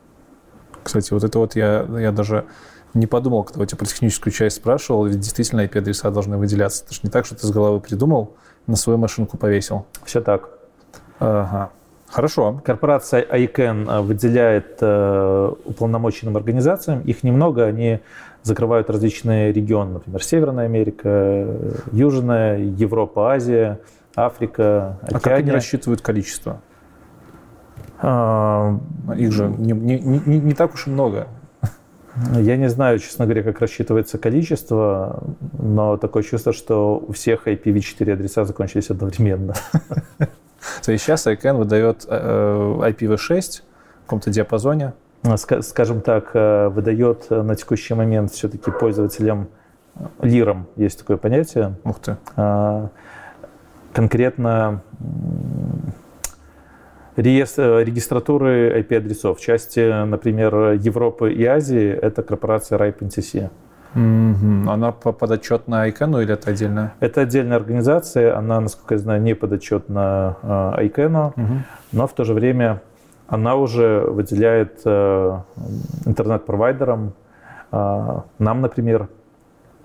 Кстати, вот это вот я, я даже не подумал, когда у тебя про техническую часть спрашивал, ведь действительно IP-адреса должны выделяться. Это же не так, что ты с головы придумал, на свою машинку повесил. Все так. Ага. Хорошо. Корпорация ICANN э, выделяет э, уполномоченным организациям. Их немного, они закрывают различные регионы, например, Северная Америка, э, Южная, Европа, Азия, Африка, А как они Океания. рассчитывают количество? А, Их же не, не- не- не- так уж и много. Я не знаю, честно говоря, как рассчитывается количество, но такое чувство, что у всех IPv4 адреса закончились одновременно. То есть сейчас ICANN выдает э, IPv6 в каком-то диапазоне. А, ска- Скажем так, э, выдает э, на текущий момент все-таки пользователям э, лиром, есть такое понятие, Ух ты. Конкретно э, регистратуры IP-адресов. В части, например, Европы и Азии это корпорация RIPE-NTC. Она по- подотчетна ICANN или это отдельно? Это отдельная организация, она, насколько я знаю, не подотчетна э, ICANN, Мгм. но в то же время она уже выделяет э, интернет-провайдерам, э, нам, например,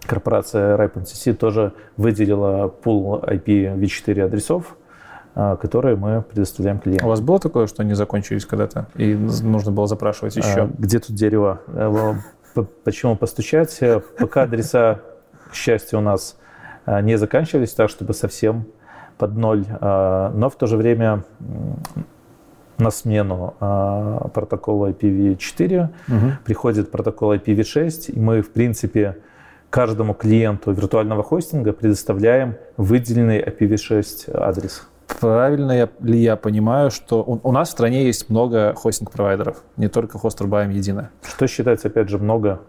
корпорация RIPE-NCC тоже выделила пул IPv4 адресов, э, которые мы предоставляем У клиентам. вас было такое, что они закончились когда-то, и нужно было запрашивать еще? А, Где тут дерево? П- Почему постучать? Э, Пока адреса, к счастью, у нас не заканчивались так, чтобы совсем под ноль. Но в то же время на смену протокола IPv4 Мгм. приходит протокол IPv6, и мы, в принципе, каждому клиенту виртуального хостинга предоставляем выделенный IPv6 адрес. Правильно я- ли я понимаю, что у, у нас в стране есть много хостинг-провайдеров, не только Хостербайм едино. Что считается, опять же, много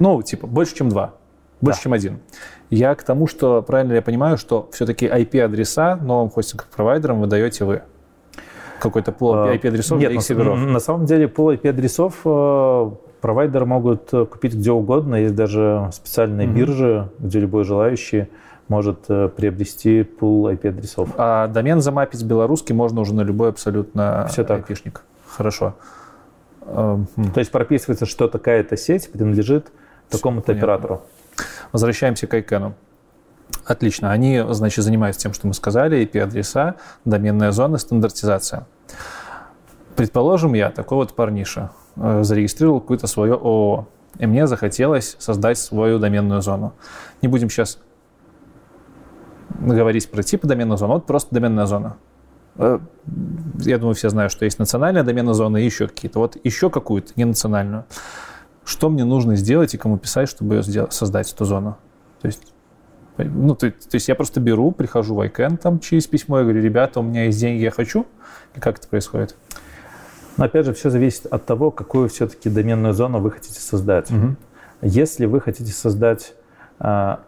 Ну, типа, больше, чем два. Больше, Да. чем один. Я к тому, что правильно ли я понимаю, что все-таки IP-адреса новым хостинг-провайдерам выдаете вы? Какой-то пул А, IP-адресов Нет, для их серверов? на самом деле пул IP-адресов э, провайдеры могут э, купить где угодно. Есть даже специальные Мгм. биржи, где любой желающий может э, приобрести пул IP-адресов. А домен замапить белорусский можно уже на любой абсолютно Всё так. IP-шник. Хорошо. Эм. То есть прописывается, что такая-то сеть принадлежит такому-то оператору. Возвращаемся к ICANN. Отлично. Они, значит, занимаются тем, что мы сказали, IP-адреса, доменная зона, стандартизация. Предположим, я, такой вот парниша, э, зарегистрировал какое-то свое ООО, и мне захотелось создать свою доменную зону. Не будем сейчас говорить про типы доменной зоны, вот просто доменная зона. Э, Я думаю, все знают, что есть национальная доменная зона и еще какие-то. Вот еще какую-то, не национальную. Что мне нужно сделать и кому писать, чтобы ее сделать, создать эту зону? То есть Ну, то, то есть я просто беру, прихожу в ICANN там через письмо и говорю, ребята, у меня есть деньги, я хочу. И как это происходит? Но опять же, все зависит от того, какую все-таки доменную зону вы хотите создать. Мгм. Если вы хотите создать а,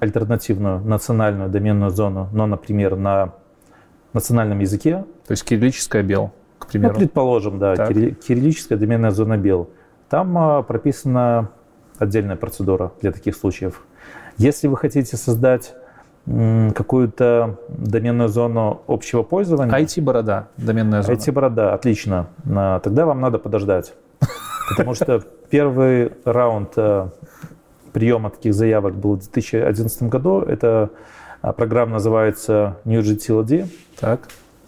альтернативную национальную доменную зону, но, например, на национальном языке, То есть кириллическое бел, к ну, примеру. предположим, да, Так. кирилли- кириллическая доменная зона бел, там а, прописана отдельная процедура для таких случаев. Если вы хотите создать какую-то доменную зону общего пользования, IT-борода, доменная зона. IT-борода, отлично. А, Тогда вам надо подождать. Потому что первый раунд э, приема таких заявок был в 2011 году. Это а, программа называется New GTLD, Так.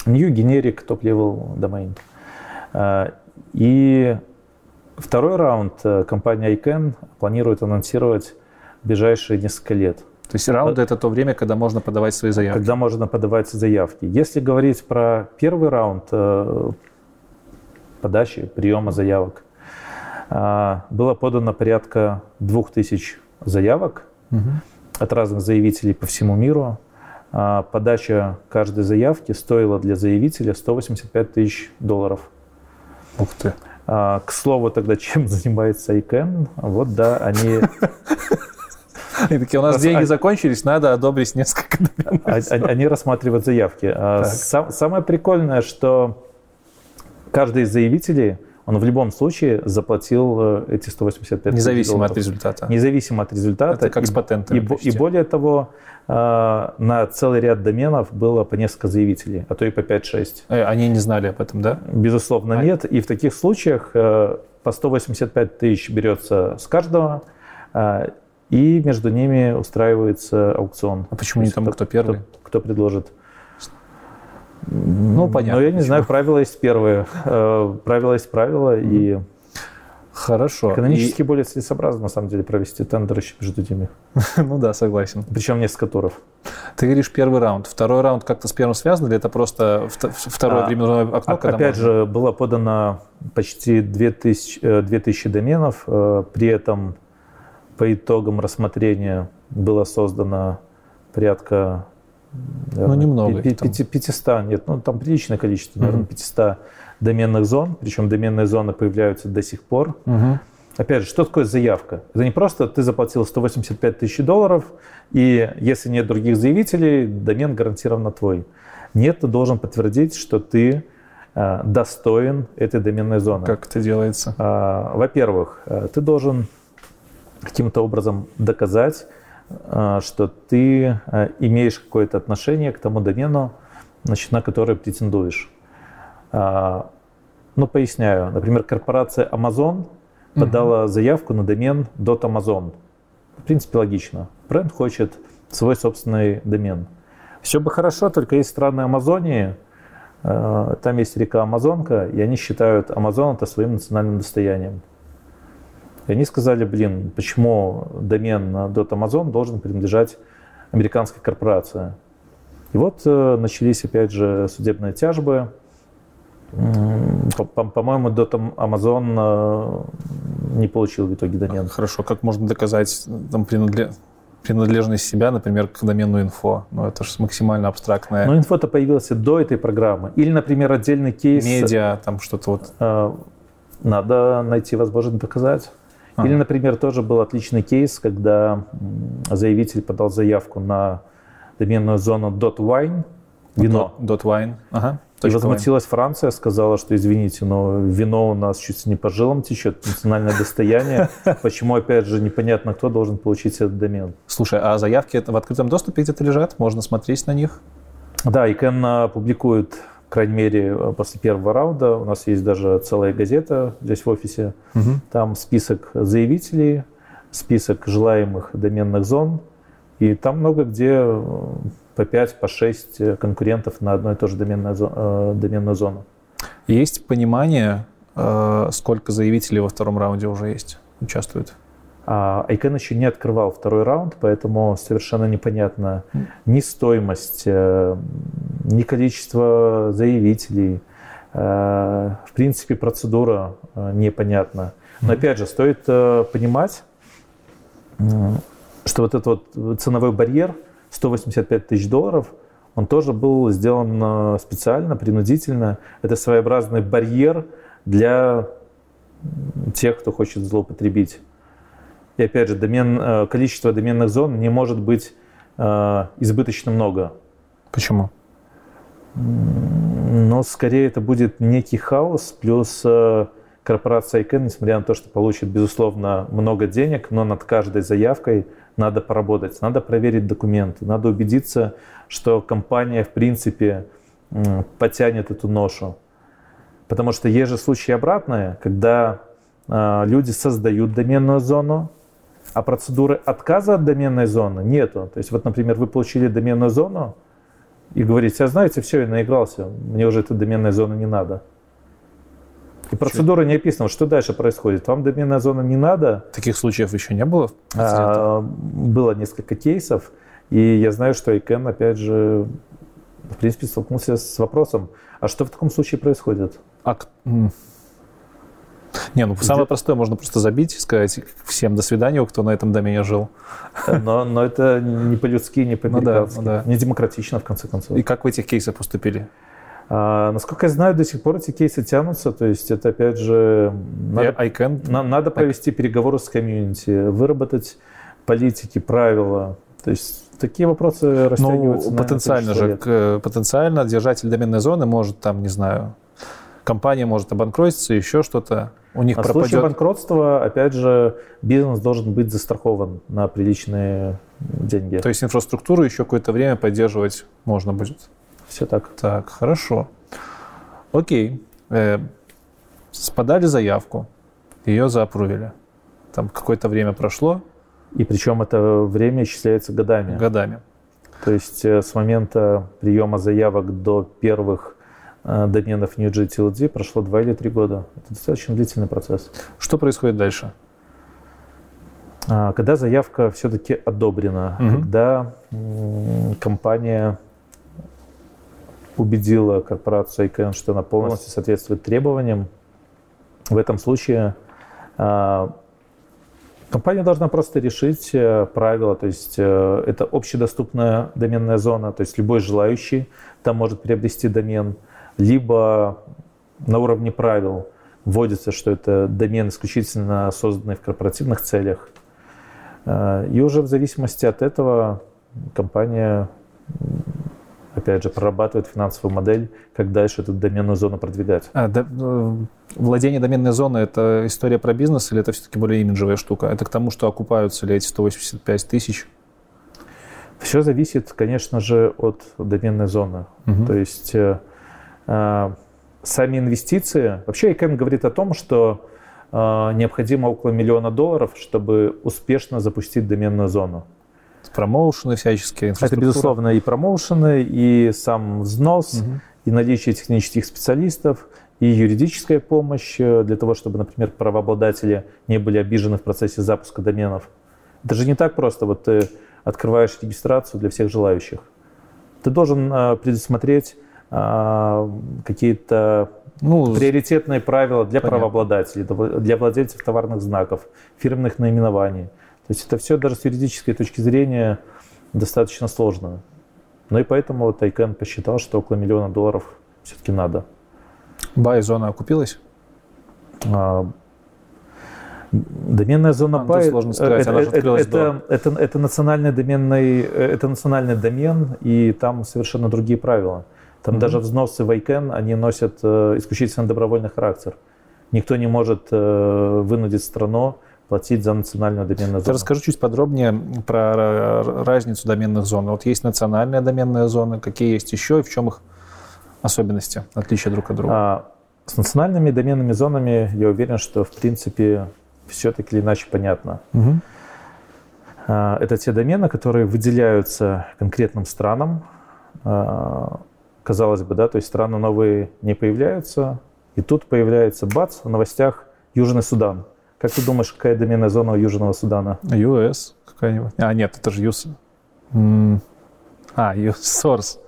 New Generic Top Level Domain. А, И второй раунд э, компания ICANN планирует анонсировать ближайшие несколько лет. То есть раунды это то время, когда можно подавать свои заявки. когда можно подавать заявки. Если говорить про первый раунд э, подачи, приема заявок, э, было подано порядка 2000 заявок Мгм. от разных заявителей по всему миру. Подача каждой заявки стоила для заявителя 185 тысяч долларов. Ух ты. К слову, тогда чем занимается ICANN? Вот да, они И такие, у нас деньги а- закончились, надо одобрить несколько А- а- Они рассматривают заявки. Самое прикольное, что каждый из заявителей, он в любом случае заплатил э, эти 185 тысяч Независимо от долларов. результата. Независимо от результата. Это как И- с патентами И, почти. и более того, на целый ряд доменов было по несколько заявителей, а то и по 5-6. Э, Они не знали об этом, да? Безусловно, А- нет. И в таких случаях э, по 185 тысяч берется с каждого, и между ними устраивается аукцион. А почему не там, есть кто первый? Кто, кто предложит? Ну, понятно. Но я не почему. знаю, правила есть первые. Э, Правила есть правила, и Хорошо. экономически более целесообразно, на самом деле, провести тендер еще между ними. И- Ну да, согласен. Причем несколько туров. Ты говоришь первый раунд. Второй раунд как-то с первым связан или это просто вт- второе А, временное окно, А- Опять можно? же, было подано почти 2000, э, 2000 доменов. э, При этом по итогам рассмотрения было создано порядка... Ну, немного пи- их там. пяти- 500, нет, ну там приличное количество, наверное, Мгм. 500 доменных зон. Причем доменные зоны появляются до сих пор. Мгм. Опять же, что такое заявка? Это не просто ты заплатил 185 тысяч долларов, и если нет других заявителей, домен гарантированно твой. Нет, ты должен подтвердить, что ты э, достоин этой доменной зоны. Как это делается? А, Во-первых, э, ты должен каким-то образом доказать, э, что ты э, имеешь какое-то отношение к тому домену, значит, на который претендуешь. А, Ну, поясняю. Например, корпорация Amazon подала заявку на домен .amazon. В принципе, логично. Бренд хочет свой собственный домен. Все бы хорошо, только есть страны Амазонии, э, там есть река Амазонка, и они считают Амазон это своим национальным достоянием. И они сказали, блин, почему домен .amazon должен принадлежать американской корпорации? И вот э, начались опять же судебные тяжбы. М, по- по- По-моему, .amazon э, не получил в итоге домен. Хорошо, как можно доказать там, принадле- принадлежность себя, например, к домену инфо? Ну, это же максимально абстрактное. Но инфо-то появилось до этой программы. Или, например, отдельный кейс. Медиа, там что-то вот. э, Надо найти возможность доказать. Ага. Или, например, тоже был отличный кейс, когда заявитель подал заявку на доменную зону .wine, вино. Wine. Ага. И возмутилась Франция, сказала, что извините, но вино у нас чуть не по жилам течет, национальное достояние. Почему, опять же, непонятно, кто должен получить этот домен. Слушай, а заявки в открытом доступе где-то лежат? Можно смотреть на них? Да, ICANN публикует, крайней мере, э, после первого раунда. У нас есть даже целая газета здесь в офисе. Там список заявителей, список желаемых доменных зон. И там много где э, по 5, по 6 конкурентов на одной и той же э, доменную зону. Есть понимание, э, сколько заявителей во втором раунде уже есть, участвуют? А ICANN еще не открывал второй раунд, поэтому совершенно непонятно ни стоимость, э, ни количество заявителей. Э, В принципе, процедура э, непонятна. Но опять же, стоит понимать, что вот этот вот ценовой барьер 185 тысяч долларов, он тоже был сделан специально, принудительно. Это своеобразный барьер для тех, кто хочет злоупотребить. И опять же, домен, э, количество доменных зон не может быть э, избыточно много. Почему? Но скорее это будет некий хаос, плюс э, корпорация ICANN, несмотря на то, что получит, безусловно, много денег, но над каждой заявкой надо поработать, надо проверить документы, надо убедиться, что компания, в принципе, потянет эту ношу. Потому что есть же случаи обратные, когда люди создают доменную зону, а процедуры отказа от доменной зоны нету. То есть вот, например, вы получили доменную зону и говорите, а знаете, все, я наигрался, мне уже эта доменная зона не надо. И процедура не описана. Что дальше происходит? Вам доменная зона не надо. Таких случаев еще не было? А, было несколько кейсов. И я знаю, что ICANN, опять же, в принципе, столкнулся с вопросом, а что в таком случае происходит? А, не, ну самое простое, можно просто забить и сказать всем до свидания, кто на этом домене жил. Но, но это не по-людски, не по-американски, ну да, ну да. не демократично, в конце концов. И как в этих кейсах поступили? А, насколько я знаю, до сих пор эти кейсы тянутся, то есть это опять же надо, can... на, надо провести I... переговоры с комьюнити, выработать политики, правила. То есть такие вопросы ну, растягиваются. Ну, потенциально же, к, потенциально держатель доменной зоны может там, не знаю, компания может обанкротиться, еще что-то. У них а пропадет... в случае банкротства, опять же, бизнес должен быть застрахован на приличные деньги. То есть инфраструктуру еще какое-то время поддерживать можно будет. Все так. Так, хорошо. Окей. Э, подали заявку, ее заапрувили. Там какое-то время прошло. И причем это время исчисляется годами. Годами. То есть э, с момента приема заявок до первых доменов NewGTLD прошло 2 или 3 года. Это достаточно длительный процесс. Что происходит дальше? А, когда заявка все-таки одобрена, угу. когда компания убедила корпорацию ICANN, что она полностью соответствует требованиям, в этом случае а, компания должна просто решить э, правила, то есть э, это общедоступная доменная зона, то есть любой желающий там может приобрести домен, либо на уровне правил вводится, что это домен исключительно созданный в корпоративных целях. Э, и уже в зависимости от этого компания опять же, прорабатывает финансовую модель, как дальше эту доменную зону продвигать. А, да, э, владение доменной зоной – это история про бизнес или это все-таки более имиджевая штука? Это к тому, что окупаются ли эти 185 тысяч? Все зависит, конечно же, от доменной зоны. Угу. То есть э, сами инвестиции… Вообще ICANN говорит о том, что э, необходимо около миллиона долларов, чтобы успешно запустить доменную зону промоушены всяческие, Это, безусловно, и промоушены, и сам взнос, угу. и наличие технических специалистов, и юридическая помощь э, для того, чтобы, например, правообладатели не были обижены в процессе запуска доменов. Это же не так просто. Вот ты открываешь регистрацию для всех желающих. Ты должен э, предусмотреть э, какие-то ну, приоритетные правила для понятно. правообладателей, для владельцев товарных знаков, фирменных наименований. То есть это все даже с юридической точки зрения достаточно сложно. Но и поэтому вот Айкен посчитал, что около миллиона долларов все-таки надо. Бай-зона окупилась? А, доменная зона а, Бай, сложно сказать, это, она же это, это, это, это, национальный доменный, это национальный домен, и там совершенно другие правила. Там mm-hmm. даже взносы в ICANN, они носят э, исключительно добровольный характер. Никто не может э, вынудить страну платить за национальную доменную зону. Расскажи чуть подробнее про разницу доменных зон. Вот есть национальная доменная зона, какие есть еще и в чем их особенности, отличия друг от друга? А, с национальными доменными зонами я уверен, что в принципе все так или иначе понятно. Угу. А, это те домены, которые выделяются конкретным странам. А, казалось бы, да, то есть страны новые не появляются, и тут появляется бац, в новостях Южный Судан. Как ты думаешь, какая доменная зона у Южного Судана? US какая-нибудь. А, нет, это же US. А, Source.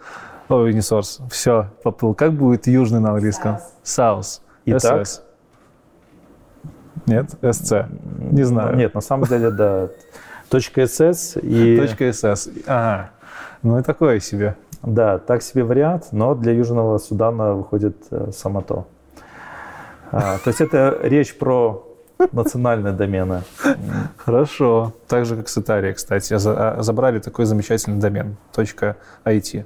Ой, не Source. Все, поплыл. Как будет южный на английском? South. Итак? Нет, SC. Не знаю. Нет, на самом деле, да. .ss и... .ss. Ага. Ну и такое себе. Да, так себе вариант, но для Южного Судана выходит э, само то. А, то есть это речь про национальные домены. Хорошо. Так же, как с Итарией, кстати. А, забрали такой замечательный домен. .it.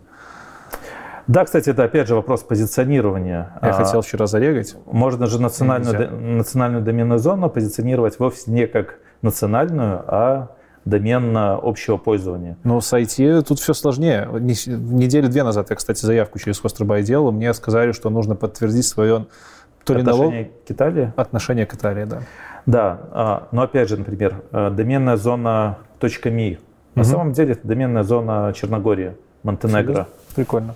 Да, кстати, это опять же вопрос позиционирования. Я а, хотел вчера зарегать. Можно же национальную, национальную доменную зону позиционировать вовсе не как национальную, а домен общего пользования. Но с IT тут все сложнее. Недели две назад я, кстати, заявку через Хостербай делал. Мне сказали, что нужно подтвердить свое то ли отношение налог... к Италии? Отношение к Италии, да. Да, а, но опять же, например, э, доменная зона .ми. На угу. самом деле это доменная зона Черногории, Монтенегро. Прикольно.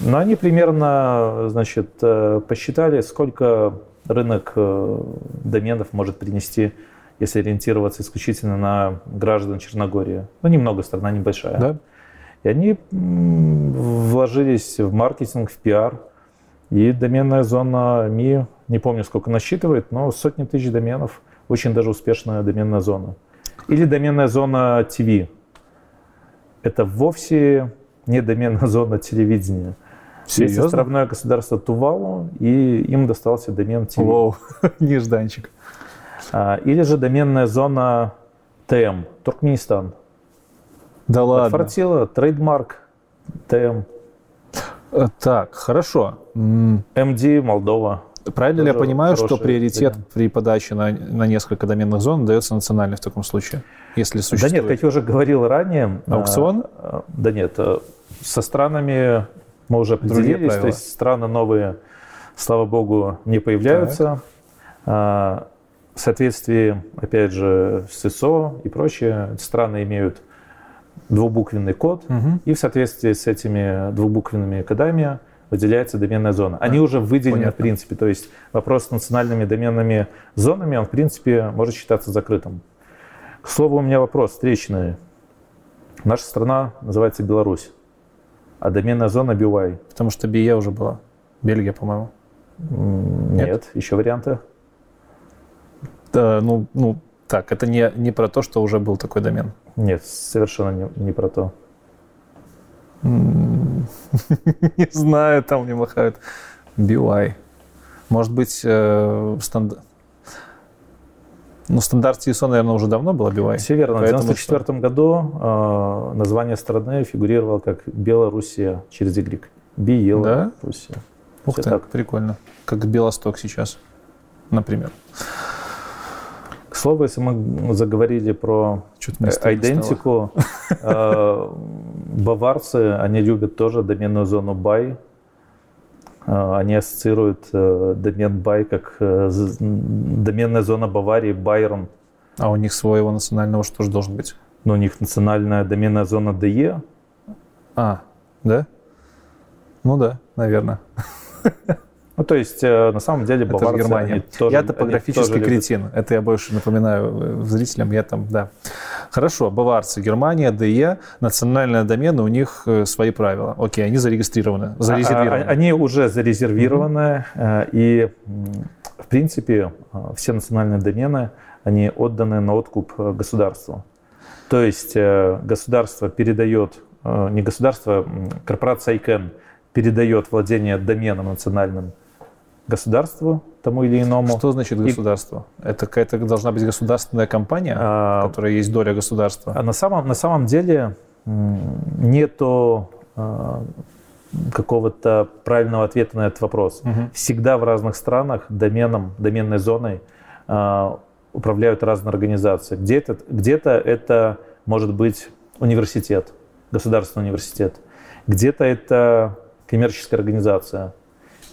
Но они примерно, значит, э, посчитали, сколько рынок э, доменов может принести если ориентироваться исключительно на граждан Черногории. Ну, немного, страна небольшая. Да. И они вложились в маркетинг, в пиар. И доменная зона ME, не помню, сколько насчитывает, но сотни тысяч доменов. Очень даже успешная доменная зона. Или доменная зона ТВ. Это вовсе не доменная зона телевидения. Серьезно? Есть островное государство Тувалу, и им достался домен ТВ. Воу, нежданчик. А, или же доменная зона TM, Туркменистан. Да ладно. Отфартила trademark ТМ. Э, так, хорошо. МД, Молдова. Правильно ли я понимаю, что приоритет домен. при подаче на, на несколько доменных зон дается национальный в таком случае? Если существует... Да нет, как я уже говорил ранее... Аукцион? А, да нет, э, со странами мы уже определились, то есть страны новые, слава богу, не появляются. Так в соответствии, опять же, с ИСО и прочее, страны имеют двубуквенный код, угу. и в соответствии с этими двубуквенными кодами выделяется доменная зона. Они а, уже выделены понятно. в принципе, то есть вопрос с национальными доменными зонами, он в принципе может считаться закрытым. К слову, у меня вопрос встречный. Наша страна называется Беларусь, а доменная зона BY. Потому что BE уже была. Бельгия, по-моему. Нет, Нет, еще варианты. Э, ну, ну, так, это не, не про то, что уже был такой домен. Нет, совершенно не, не про то. Не знаю, там мне махают. BY. Может быть, э, стандарт... Ну, в стандарте ISO, наверное, уже давно было BY. Все верно. В 1994 году э, название страны фигурировало как Белоруссия через Y. Белоруссия. Да? Ух ты, так. прикольно. Как Белосток сейчас, например. К слову, если мы заговорили про идентику, э, баварцы, они любят тоже доменную зону BY. Э, они ассоциируют э, домен BY как доменная зона Баварии Байрон. А у них своего национального что же должен быть? Ну, у них национальная доменная зона DE. А, да? Ну да, наверное. Ну, то есть, э, на самом деле, баварцы, это в Германии. Тоже, я топографический кретин. Любят. Это я больше напоминаю э, зрителям. Я там, да. Хорошо, баварцы, Германия, ДЕ, национальные домены, у них э, свои правила. Окей, они зарегистрированы, а, зарезервированы. А, они уже зарезервированы, mm-hmm. и, в принципе, все национальные домены, они отданы на откуп государству. То есть, государство передает, не государство, корпорация ICANN передает владение доменом национальным государству тому или иному. Что значит государство? И... Это какая-то должна быть государственная компания, а, в которой есть доля государства? А на самом, на самом деле нету а, какого-то правильного ответа на этот вопрос. Угу. Всегда в разных странах доменом, доменной зоной а, управляют разные организации. Где-то, где-то это может быть университет, государственный университет. Где-то это коммерческая организация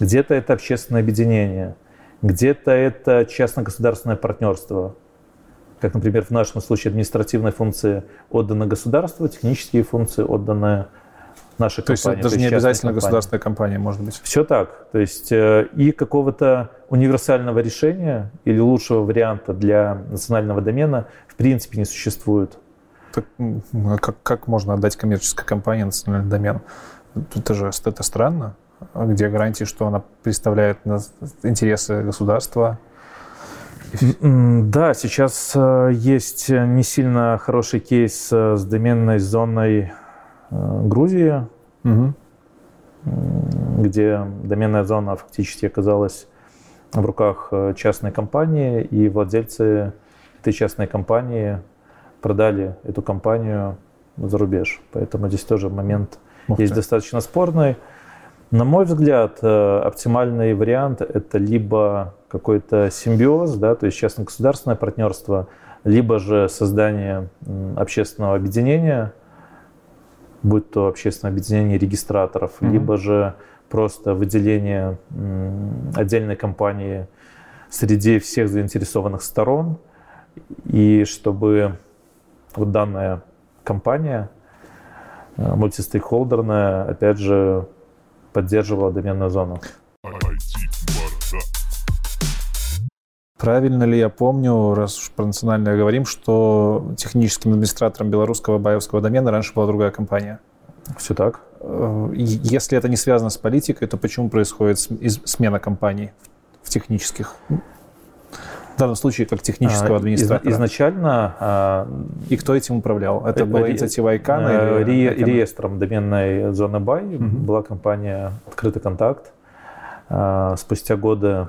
где-то это общественное объединение, где-то это частно-государственное партнерство. Как, например, в нашем случае административные функции отданы государству, технические функции отданы нашей то компании. Есть, это даже не обязательно компания. государственная компания, может быть. Все так. То есть э, и какого-то универсального решения или лучшего варианта для национального домена в принципе не существует. Так, а как, как можно отдать коммерческой компании национальный домен? Это же это странно где гарантии, что она представляет интересы государства? Да, сейчас э, есть не сильно хороший кейс э, с доменной зоной э, Грузии, угу. где доменная зона фактически оказалась в руках частной компании, и владельцы этой частной компании продали эту компанию за рубеж. Поэтому здесь тоже момент Ух есть достаточно спорный. На мой взгляд, э, оптимальный вариант – это либо какой-то симбиоз, да, то есть частно-государственное партнерство, либо же создание общественного объединения, будь то общественное объединение регистраторов, mm-hmm. либо же просто выделение отдельной компании среди всех заинтересованных сторон, и чтобы вот данная компания э, мультистейкхолдерная, опять же, поддерживала доменную зону. Правильно ли я помню, раз уж про национальное говорим, что техническим администратором белорусского баевского домена раньше была другая компания? Все так. Э, если это не связано с политикой, то почему происходит смена компаний в технических? В данном случае как технического а, администратора. Изначально... А, И кто этим управлял? Это была инициатива Айкана? Э, или реестром доменной зоны Бай была компания «Открытый контакт». А, спустя годы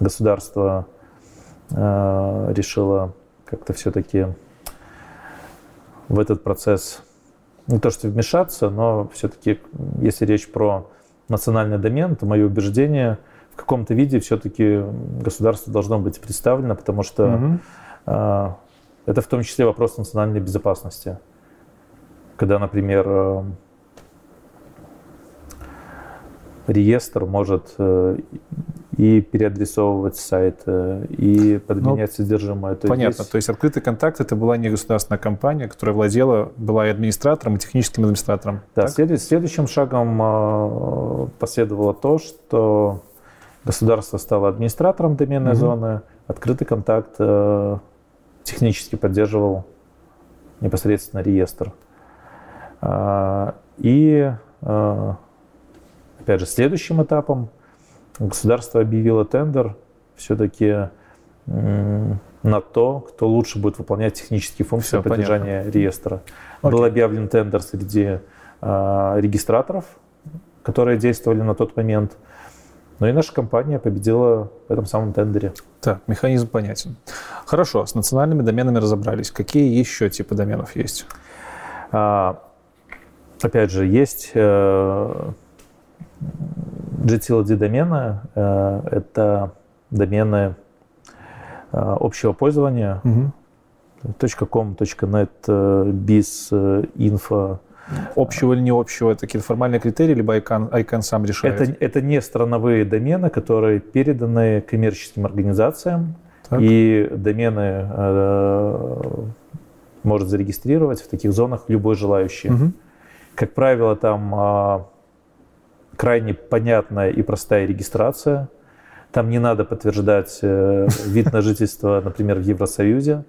государство решило как-то все-таки в этот процесс не то что вмешаться, но все-таки, если речь про национальный домен, то мое убеждение – в каком-то виде все-таки государство должно быть представлено, потому что угу. э, это в том числе вопрос национальной безопасности. Когда, например, э, реестр может э, и переадресовывать сайт, э, и подменять ну, содержимое. То понятно. Здесь... То есть открытый контакт это была не государственная компания, которая владела, была и администратором, и техническим администратором. Да, след... следующим шагом последовало то, что Государство стало администратором доменной mm-hmm. зоны, открытый контакт э, технически поддерживал непосредственно реестр. Э, и, э, опять же, следующим этапом государство объявило тендер все-таки на то, кто лучше будет выполнять технические функции Все, поддержания понятно. реестра. Окей. Был объявлен тендер среди э, регистраторов, которые действовали на тот момент – но и наша компания победила в этом самом тендере. Так, механизм понятен. Хорошо, с национальными доменами разобрались. Какие еще типы доменов есть? А, опять же, есть э, GTLD домены. Э, это домены э, общего пользования. Угу. .com, .net, biz, info, Общего или не общего, это какие-то формальные критерии, либо ICANN, ICANN сам решает? Это, это не страновые домены, которые переданы коммерческим организациям, так. и домены э, может зарегистрировать в таких зонах любой желающий. Угу. Как правило, там э, крайне понятная и простая регистрация. Там не надо подтверждать э, вид на жительство, например, в Евросоюзе.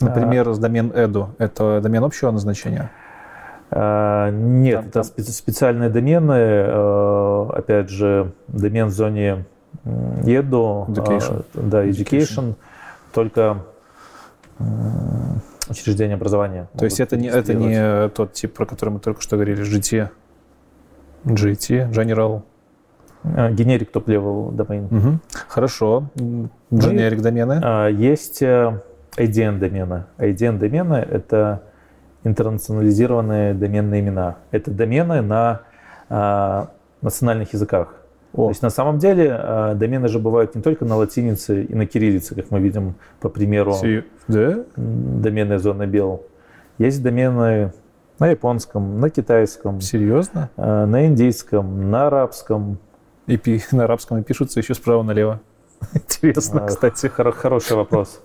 Например, домен edu – это домен общего назначения? А, нет, там, это там... специальные домены, э, опять же, домен в зоне EDU, education. А, да, education, education. только учреждение образования. То есть это не, это не тот тип, про который мы только что говорили, GT, GT, General Generic Top Level домен. Угу. Хорошо. Generic ну домены? Есть IDN э, домены. IDN домены – это интернационализированные доменные имена. Это домены на э, национальных языках. О. То есть на самом деле э, домены же бывают не только на латинице и на кириллице, как мы видим по примеру Си... да? доменной зоны Бел. Есть домены на японском, на китайском. Серьезно? Э, на индийском, на арабском. И на арабском и пишутся еще справа налево. Интересно, кстати. Хор- хороший вопрос.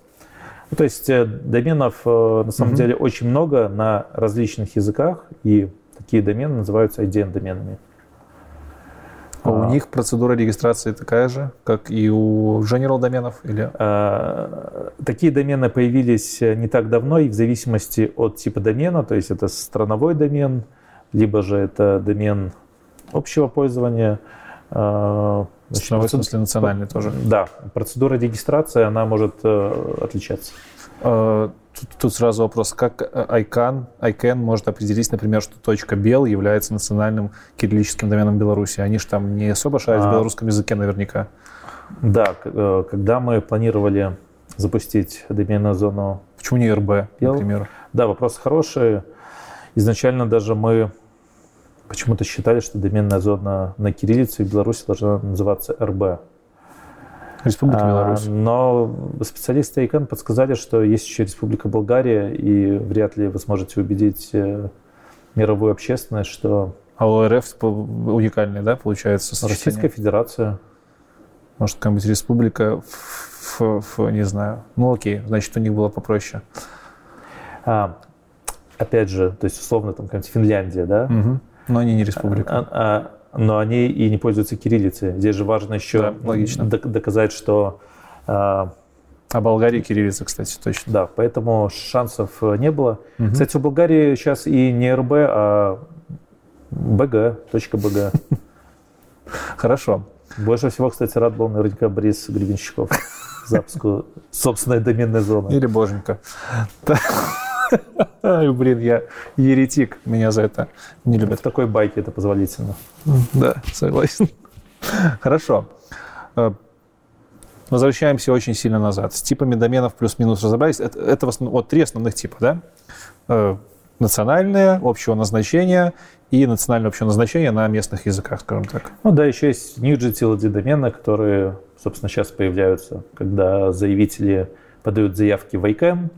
Ну, то есть э, доменов э, на самом угу. деле очень много на различных языках, и такие домены называются IDN-доменами. А, у них процедура регистрации такая же, как и у General доменов? Или? А, такие домены появились э, не так давно, и в зависимости от типа домена, то есть это страновой домен, либо же это домен общего пользования, значит, в смысле национальный тоже? Да, процедура регистрации, она может э, отличаться. Э, тут, тут сразу вопрос, как ICANN, ICANN может определить, например, что точка .бел является национальным кириллическим доменом Беларуси? Они же там не особо шарят а, в белорусском языке наверняка. Да, когда мы планировали запустить доменную зону... Почему не РБ, например? Да, вопрос хороший. Изначально даже мы почему-то считали, что доменная зона на кириллице в Беларуси должна называться РБ. Республика а, Беларусь. А, но специалисты ИКН подсказали, что есть еще Республика Болгария, и вряд ли вы сможете убедить э, мировую общественность, что... А у РФ уникальный, да, получается, сочетание? Российская Федерация. Может, какая-нибудь республика, в, в, в, не знаю. Ну, окей, значит, у них было попроще. А, опять же, то есть, условно, там, какая-нибудь Финляндия, да? Угу. Но они не республика. А, а, но они и не пользуются кириллицей. Здесь же важно еще да, логично. доказать, что... А, а Болгарии кириллица, кстати, точно. Да, поэтому шансов не было. Угу. Кстати, у Болгарии сейчас и не РБ, а БГ, точка БГ. Хорошо. Больше всего, кстати, рад был наверняка Борис Гребенщиков запуску собственной доменной зоны. Или Боженька. Блин, я еретик. Меня за это не любят. В такой байке это позволительно. Да, согласен. Хорошо. Э, возвращаемся очень сильно назад. С типами доменов плюс-минус разобрались. Это, это в основном, вот три основных типа, да? Э, национальное, общего назначения и национальное общее назначение на местных языках, скажем так. Ну да, еще есть new utility домены, которые, собственно, сейчас появляются, когда заявители подают заявки в ICANN,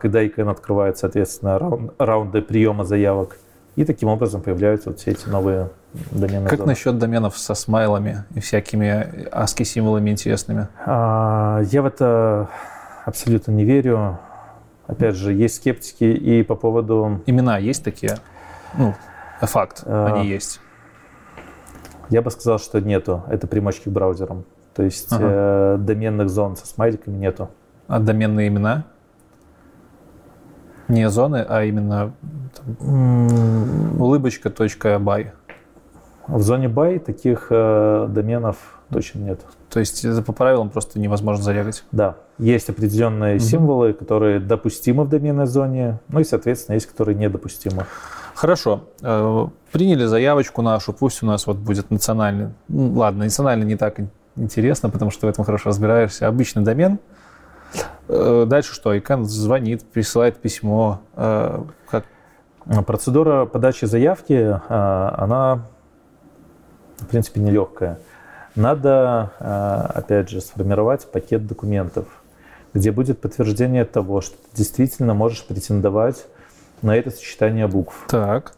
когда ICANN открывает, соответственно, раунды приема заявок. И таким образом появляются вот все эти новые домены. Как зоны. насчет доменов со смайлами и всякими ASCII символами интересными? А, я в это абсолютно не верю. Опять же, есть скептики и по поводу... Имена есть такие? Ну, факт, а, они есть. Я бы сказал, что нету. Это примочки к браузерам. То есть ага. э, доменных зон со смайликами нету. А доменные имена? Не зоны, а именно там, улыбочка.бай. В зоне бай таких э, доменов точно нет. То есть это по правилам просто невозможно зарегать? Да. Есть определенные угу. символы, которые допустимы в доменной зоне, ну и, соответственно, есть, которые недопустимы. Хорошо. Э, приняли заявочку нашу, пусть у нас вот будет национальный. Ну, ладно, национальный не так интересно, потому что в этом хорошо разбираешься. Обычный домен – дальше что? ICANN звонит, присылает письмо. Э, как? Процедура подачи заявки, э, она, в принципе, нелегкая. Надо, опять же, сформировать пакет документов, где будет подтверждение того, что ты действительно можешь претендовать на это сочетание букв. Так.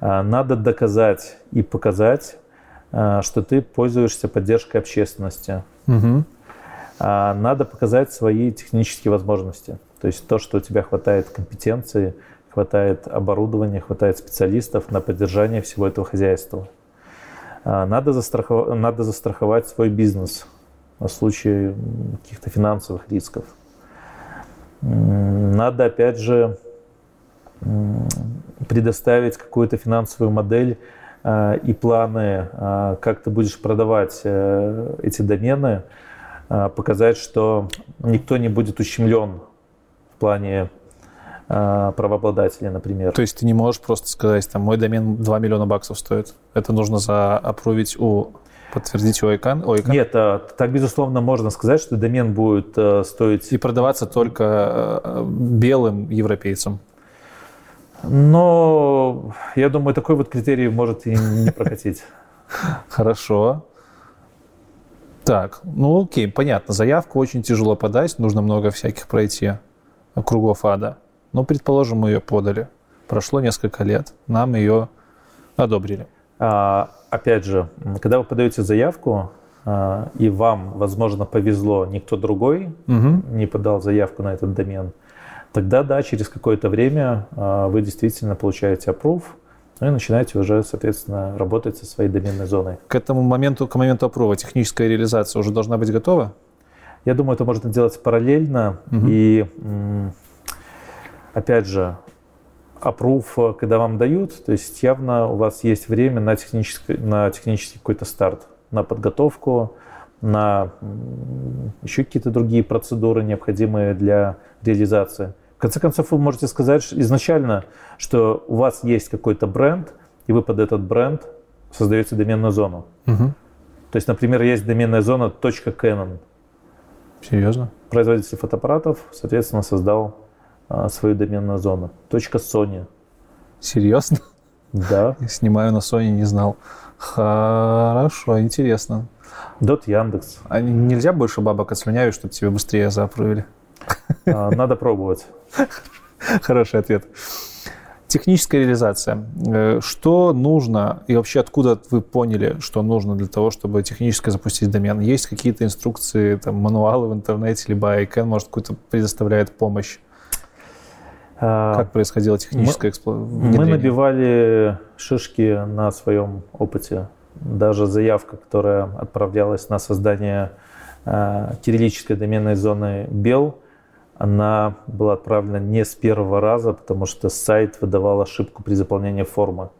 Надо доказать и показать, что ты пользуешься поддержкой общественности. Угу. А, надо показать свои технические возможности. То есть то, что у тебя хватает компетенции, хватает оборудования, хватает специалистов на поддержание всего этого хозяйства. А, надо, застрахов... надо застраховать свой бизнес на случай каких-то финансовых рисков. Надо, опять же, предоставить какую-то финансовую модель а, и планы, как ты будешь продавать э, эти домены, показать, что никто не будет ущемлен в плане э, правообладателя, например. То есть ты не можешь просто сказать, там, мой домен 2 миллиона баксов стоит. Это нужно заапрувить у подтвердить у ICANN? У ICANN? Нет, э, так, безусловно, можно сказать, что домен будет стоить... И продаваться только белым европейцам. Но я думаю, такой вот критерий может и не прокатить. Хорошо. Так, ну окей, понятно. Заявку очень тяжело подать, нужно много всяких пройти кругов ада. Но, предположим, мы ее подали. Прошло несколько лет, нам ее одобрили. А, опять же, когда вы подаете заявку, а, и вам, возможно, повезло, никто другой угу. не подал заявку на этот домен, тогда, да, через какое-то время а, вы действительно получаете approve, ну и начинаете уже, соответственно, работать со своей доменной зоной. К этому моменту, к моменту опрова техническая реализация уже должна быть готова? Я думаю, это можно делать параллельно. Угу. И опять же, approve, когда вам дают, то есть явно у вас есть время на технический, на технический какой-то старт, на подготовку, на еще какие-то другие процедуры, необходимые для реализации. В конце концов, вы можете сказать изначально, что у вас есть какой-то бренд, и вы под этот бренд создаете доменную зону. Угу. То есть, например, есть доменная зона .canon. Серьезно? Производитель фотоаппаратов, соответственно, создал а, свою доменную зону. .sony. Серьезно? Да. Снимаю на Sony, не знал. Хорошо, интересно. Дот Яндекс. А нельзя больше бабок отслюнявить, чтобы тебе быстрее заапрувили? А, надо пробовать. Хороший ответ. Техническая реализация. Э, что нужно и вообще откуда вы поняли, что нужно для того, чтобы технически запустить домен? Есть какие-то инструкции, там, мануалы в интернете, либо ICANN, может, какую-то предоставляет помощь? А, как происходило техническое эксплуатация? Мы набивали шишки на своем опыте. Даже заявка, которая отправлялась на создание э, кириллической доменной зоны БЕЛ, она была отправлена не с первого раза, потому что сайт выдавал ошибку при заполнении формы.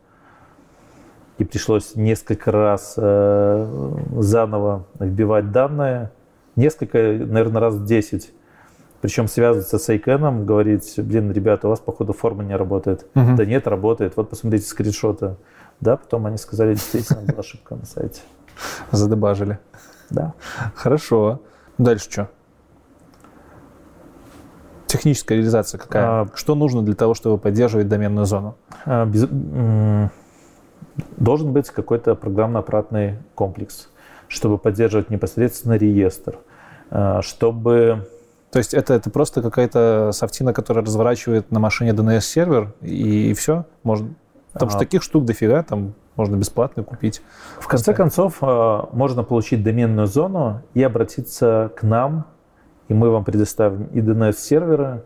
И пришлось несколько раз э, заново вбивать данные. Несколько, наверное, раз в 10. Причем связываться с Айкеном, говорить, блин, ребята, у вас, походу, форма не работает. Угу. Да нет, работает. Вот посмотрите скриншоты. Да, потом они сказали, действительно, была ошибка на сайте. Задебажили. Да. Хорошо. Дальше что? Техническая реализация какая? А, что нужно для того, чтобы поддерживать доменную зону? А, без, должен быть какой-то программно-аппаратный комплекс, чтобы поддерживать непосредственно реестр, а, чтобы... То есть это, это просто какая-то софтина, которая разворачивает на машине DNS-сервер, и, и все? Можно... Потому а, что таких штук дофига, там можно бесплатно купить. В конце концов, а, можно получить доменную зону и обратиться к нам и мы вам предоставим и DNS-серверы,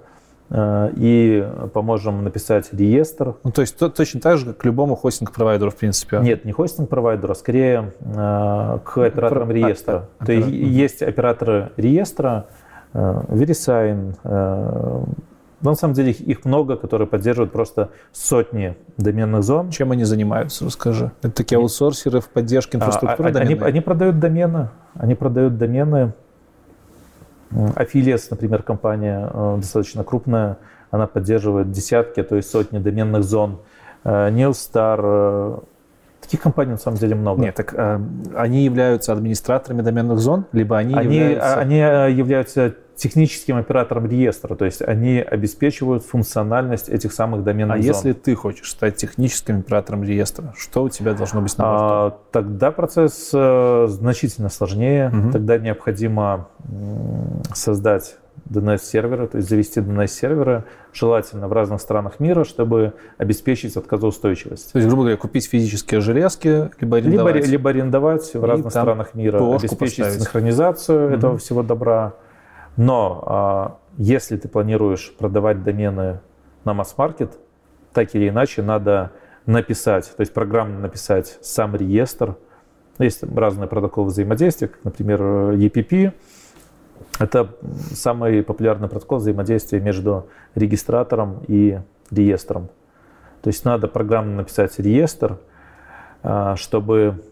э, и поможем написать реестр. Ну, то есть то, точно так же, как к любому хостинг-провайдеру, в принципе? Нет, не хостинг-провайдеру, а скорее э, к операторам Про... реестра. А, то есть есть операторы реестра, э, VeriSign, но на самом деле их, их много, которые поддерживают просто сотни доменных зон. Чем они занимаются, расскажи. Это такие аутсорсеры в поддержке а, инфраструктуры а, они, они продают домены. Они продают домены Affiliates, например, компания э, достаточно крупная, она поддерживает десятки, а то есть сотни доменных зон. Э, э, Таких компаний на самом деле много. Нет, так э, они являются администраторами доменных зон, либо они, они являются... Они являются техническим оператором реестра, то есть они обеспечивают функциональность этих самых доменных а зон. Если ты хочешь стать техническим оператором реестра, что у тебя должно быть на борту? А, тогда процесс э, значительно сложнее. Угу. Тогда необходимо создать DNS-серверы, то есть завести DNS-серверы, желательно в разных странах мира, чтобы обеспечить отказоустойчивость. То есть, грубо говоря, купить физические железки, либо арендовать. Либо, либо арендовать в разных странах мира, обеспечить поставить. синхронизацию угу. этого всего добра. Но а, если ты планируешь продавать домены на масс-маркет, так или иначе надо написать, то есть программно написать сам реестр. Есть разные протоколы взаимодействия, как, например, EPP. Это самый популярный протокол взаимодействия между регистратором и реестром. То есть надо программно написать реестр, а, чтобы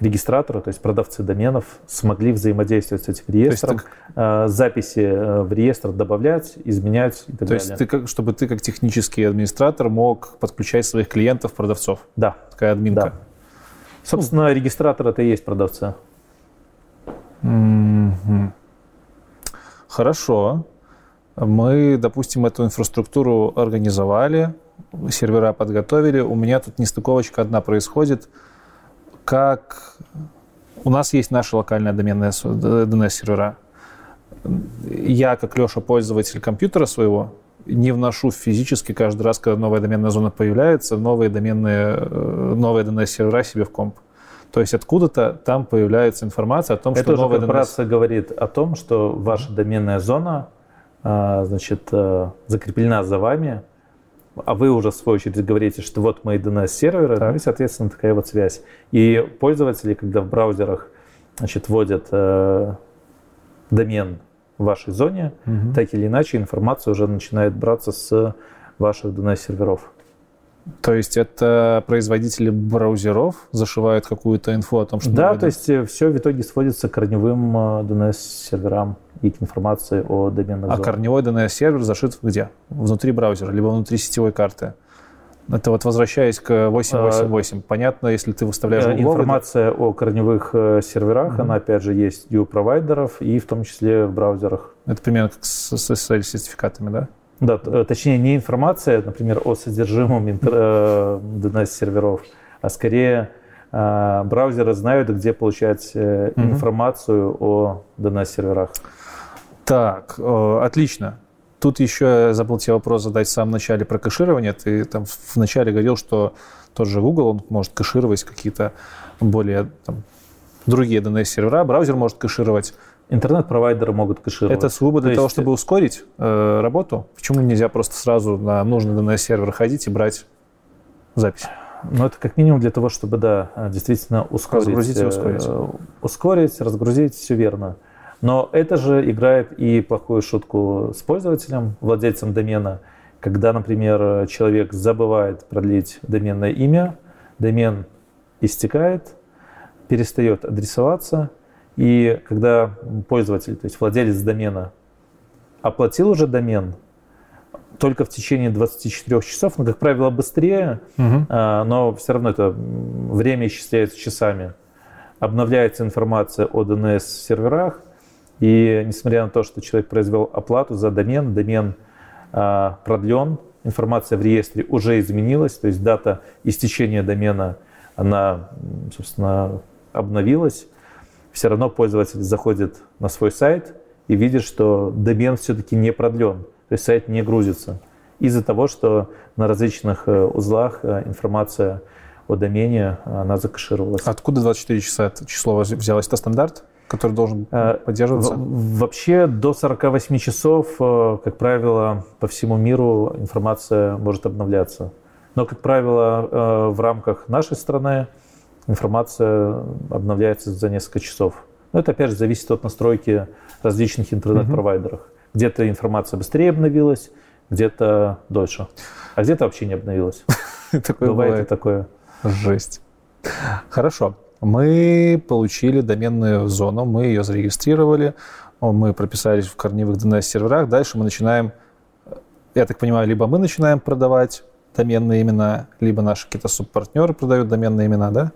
регистраторы, то есть продавцы доменов, смогли взаимодействовать с этим реестром, ты... Э, записи э, в реестр добавлять, изменять и так то далее. То есть ты как, чтобы ты как технический администратор мог подключать своих клиентов, продавцов? Да. Такая админка? Да. Собственно, ну. регистратор это и есть продавцы. Mm-hmm. Хорошо. Мы, допустим, эту инфраструктуру организовали, сервера подготовили. У меня тут нестыковочка одна происходит – как у нас есть наша локальная доменная DNS-сервера. Я, как Леша, пользователь компьютера своего, не вношу физически каждый раз, когда новая доменная зона появляется, новые доменные, э, новые DNS-сервера себе в комп. То есть откуда-то там появляется информация о том, Это что новая DNS... говорит о том, что ваша доменная зона а, значит, э, закреплена за вами, а вы уже в свою очередь говорите, что вот мои DNS-серверы, ну и, соответственно, такая вот связь. И пользователи, когда в браузерах значит, вводят э, домен в вашей зоне, угу. так или иначе информация уже начинает браться с ваших DNS-серверов. То есть это производители браузеров зашивают какую-то инфу о том, что... Да, то есть э, все в итоге сводится к корневым DNS-серверам и к информации о доменных А зонах. корневой DNS-сервер зашит где? Внутри браузера, либо внутри сетевой карты. Это вот возвращаясь к 888. Понятно, если ты выставляешь Э, гугловый, Информация о корневых э, серверах, Мгм. она опять же есть и у провайдеров, и в том числе в браузерах. Это примерно как с SSL-сертификатами, да? Да, э, точнее, не информация, например, о содержимом интер- э, DNS-серверов, а скорее э, браузеры знают, где получать информацию о DNS-серверах. Так, отлично. Тут еще я забыл тебе вопрос задать в самом начале про кэширование. Ты там в начале говорил, что тот же Google, он может кэшировать какие-то более там, другие DNS-сервера, браузер может кэшировать. Интернет-провайдеры могут кэшировать. Это сугубо для То того, есть- чтобы ускорить э, работу. Почему нельзя просто сразу на нужный DNS-сервер ходить и брать запись? Ну, это как минимум для того, чтобы, да, э, действительно ускорить. Разгрузить и э, ускорить. Ускорить, разгрузить, все верно. Но это же играет и плохую шутку с пользователем, владельцем домена, когда, например, человек забывает продлить доменное имя, домен истекает, перестает адресоваться, и когда пользователь, то есть владелец домена, оплатил уже домен, только в течение 24 часов, ну, как правило, быстрее, а, но все равно это время исчисляется часами. Обновляется информация о DNS-серверах, и несмотря на то, что человек произвел оплату за домен, домен а, продлен, информация в реестре уже изменилась, то есть дата истечения домена, она, собственно, обновилась, все равно пользователь заходит на свой сайт и видит, что домен все-таки не продлен, то есть сайт не грузится из-за того, что на различных э, узлах э, информация о домене, она закэшировалась. Откуда 24 часа это число взялось? Это стандарт, который должен Э, поддерживаться? Вообще до 48 часов, как правило, по всему миру информация может обновляться. Но, как правило, в рамках нашей страны информация обновляется за несколько часов. Но это, опять же, зависит от настройки различных интернет-провайдеров. Где-то информация быстрее обновилась, где-то дольше, а где-то вообще не обновилась. Такое Бывает и такое. Жесть. Хорошо. Мы получили доменную зону, мы ее зарегистрировали, мы прописались в корневых DNS-серверах. Дальше мы начинаем, я так понимаю, либо мы начинаем продавать доменные имена, либо наши какие-то субпартнеры продают доменные имена, да?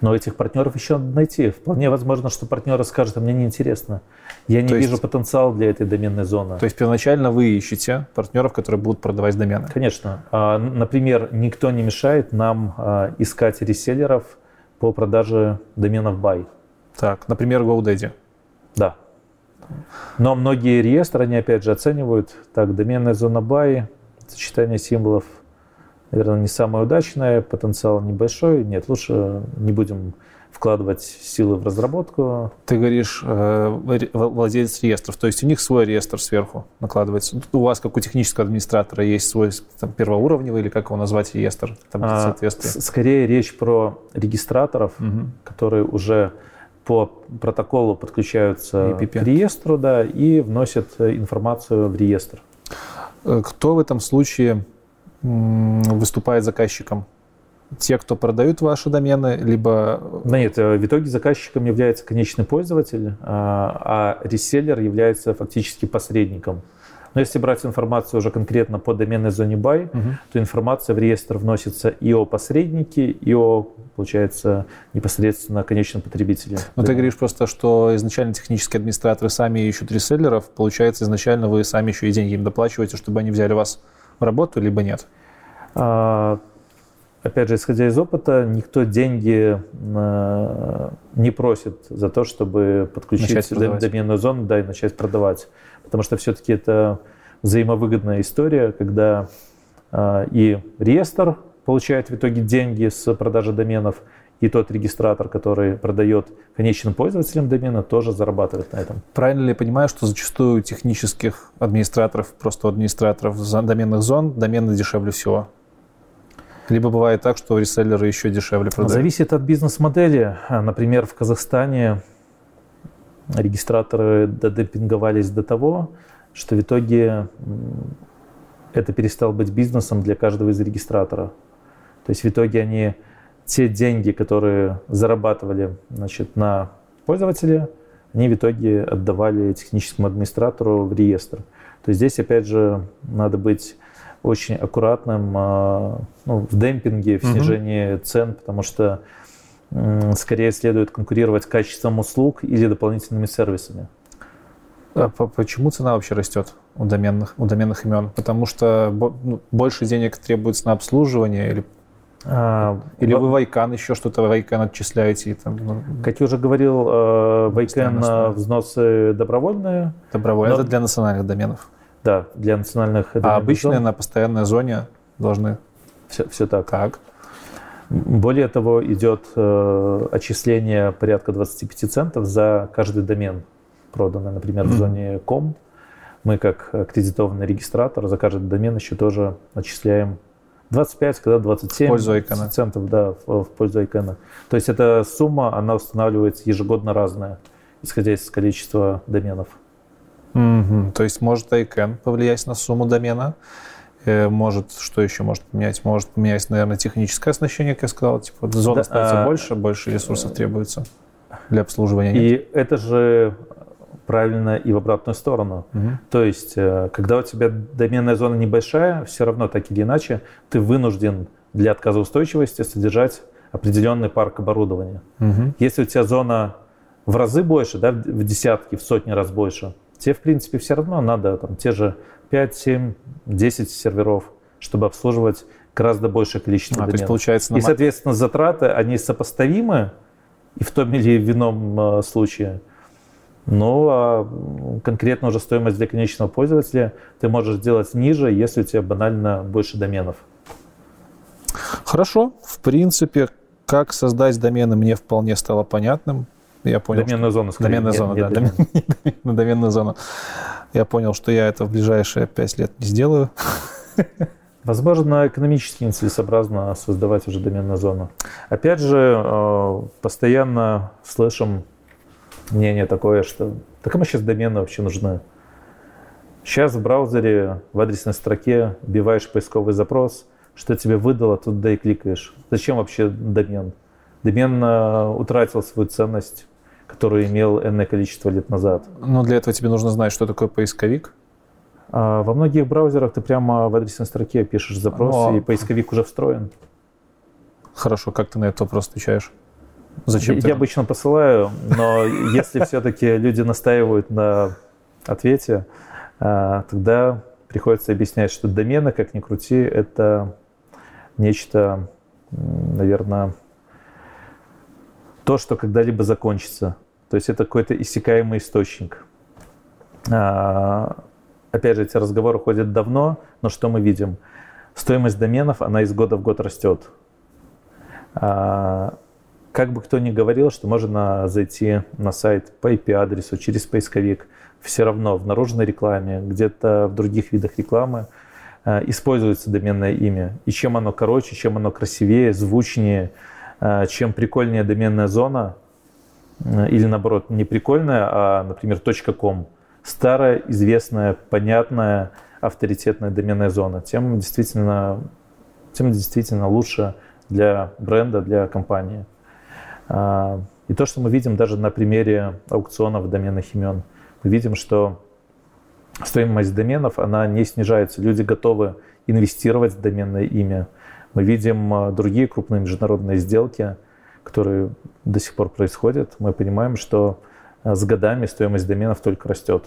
Но этих партнеров еще надо найти. Вполне возможно, что партнеры скажут, а мне неинтересно. Я не То есть- вижу потенциал для этой доменной зоны. То есть первоначально вы ищете партнеров, которые будут продавать домены. Конечно. А, Например, никто не мешает нам а, искать реселлеров по продаже доменов buy. Так, например, GoDaddy. Да. Но многие реестры, они опять же оценивают, так, доменная зона buy, сочетание символов, наверное, не самое удачное, потенциал небольшой. Нет, лучше не будем вкладывать силы в разработку. Ты говоришь, э, владелец реестров, то есть у них свой реестр сверху накладывается. У вас, как у технического администратора, есть свой там, первоуровневый, или как его назвать, реестр, там, А, Скорее речь про регистраторов, Мгм. которые уже по протоколу подключаются EPP. к реестру, да, и вносят э, информацию в реестр. Э, Кто в этом случае выступает заказчиком? Те, кто продают ваши домены, либо... Да нет, э, в итоге заказчиком является конечный пользователь, а реселлер является фактически посредником. Но если брать информацию уже конкретно по доменной зоне buy, Мгм. то информация в реестр вносится и о посреднике, и о, получается, непосредственно конечном потребителе. Но ты Да. говоришь просто, что изначально технические администраторы сами ищут реселлеров, получается, изначально вы сами еще и деньги им доплачиваете, чтобы они взяли вас в работу, либо нет? А, Опять же, исходя из опыта, никто деньги э, не просит за то, чтобы подключить доменную зону да, и начать продавать. Потому что все-таки это взаимовыгодная история, когда э, и реестр получает в итоге деньги с продажи доменов, и тот регистратор, который продает конечным пользователям домена, тоже зарабатывает на этом. Правильно ли я понимаю, что зачастую технических администраторов, просто у администраторов доменных зон, домены дешевле всего? Либо бывает так, что реселлеры еще дешевле продают? Зависит от бизнес-модели. А, Например, в Казахстане регистраторы додемпинговались до того, что в итоге это перестало быть бизнесом для каждого из регистратора. То есть в итоге они те деньги, которые зарабатывали значит, на пользователя, они в итоге отдавали техническому администратору в реестр. То есть здесь, опять же, надо быть очень аккуратным а, ну, в демпинге, в снижении угу. цен, потому что скорее следует конкурировать качеством услуг или дополнительными сервисами. А почему цена вообще растет у доменных, у доменных имен? Потому что ну, больше денег требуется на обслуживание или а, Или вы Вайкан еще что-то Вайкан отчисляете? И там, ну, как я уже говорил, э, Вайкан взносы добровольные. Добровольные. Но... Это для национальных доменов. Да, для национальных. А обычные зон. на постоянной зоне должны... Все, все так. Как? Более того, идет э, отчисление порядка 25 центов за каждый домен проданный, например, mm-hmm. в зоне ком. Мы, как аккредитованный регистратор, за каждый домен еще тоже отчисляем 25, когда 27 в пользу Айкона. центов да, в, в пользу Айкона. То есть эта сумма, она устанавливается ежегодно разная, исходя из количества доменов. Mm-hmm. То есть может Айкен повлиять на сумму домена, может, что еще может поменять? Может поменять, наверное, техническое оснащение, как я сказал, типа зона да, становится а... больше, больше ресурсов требуется для обслуживания. И нет? это же правильно и в обратную сторону. Угу. То есть, э, когда у тебя доменная зона небольшая, все равно так или иначе ты вынужден для отказоустойчивости содержать определенный парк оборудования. Угу. Если у тебя зона в разы больше, да, в десятки, в сотни раз больше, тебе, в принципе, все равно надо там, те же 5, 7, 10 серверов, чтобы обслуживать гораздо большее количество а, доменов. То есть, получается, на... И, соответственно, затраты, они сопоставимы и в том или ином э, случае – но а конкретно уже стоимость для конечного пользователя ты можешь сделать ниже, если у тебя банально больше доменов. Хорошо. В принципе, как создать домены мне вполне стало понятным. Я понял, доменную что... зону, скорее. Доменная зона, да. Домен... домен... доменную зону. Я понял, что я это в ближайшие пять лет не сделаю. Возможно, экономически нецелесообразно создавать уже доменную зону. Опять же, э, постоянно слышим мнение такое, что да кому сейчас домены вообще нужны? Сейчас в браузере в адресной строке вбиваешь поисковый запрос, что тебе выдало, туда и кликаешь. Зачем вообще домен? Домен э, утратил свою ценность, которую имел энное количество лет назад. Но для этого тебе нужно знать, что такое поисковик. А во многих браузерах ты прямо в адресной строке пишешь запрос, Но... и поисковик уже встроен. Хорошо, как ты на этот вопрос отвечаешь? Зачем? Я, я обычно посылаю, но если все-таки люди настаивают на ответе, а, тогда приходится объяснять, что домены, как ни крути, это нечто, наверное, то, что когда-либо закончится. То есть это какой-то иссякаемый источник. А, опять же, эти разговоры ходят давно, но что мы видим? Стоимость доменов, она из года в год растет. А, как бы кто ни говорил, что можно зайти на сайт по IP-адресу через поисковик, все равно в наружной рекламе, где-то в других видах рекламы э, используется доменное имя. И чем оно короче, чем оно красивее, звучнее, чем прикольнее доменная зона, э, или наоборот, не прикольная, а, например, .com, старая, известная, понятная, авторитетная доменная зона, тем действительно, тем действительно лучше для бренда, для компании. А, и то, что мы видим даже на примере аукционов доменных имен, мы видим, что стоимость доменов, она не снижается. Люди готовы инвестировать в доменное имя. Мы видим а, другие крупные международные сделки, которые до сих пор происходят. Мы понимаем, что а, с годами стоимость доменов только растет.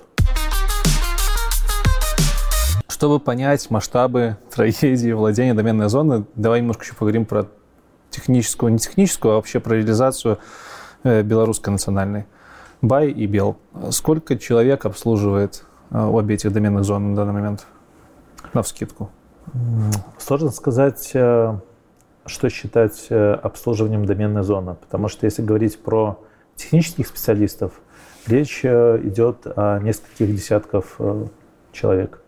Чтобы понять масштабы трагедии владения доменной зоны, давай немножко еще поговорим про техническую, не техническую, а вообще про реализацию э, белорусской национальной. Бай и Бел. Сколько человек обслуживает э, обе этих доменных зон на данный момент? На вскидку. Сложно сказать, э, что считать обслуживанием доменной зоны, потому что если говорить про технических специалистов, речь идет о нескольких десятков человек.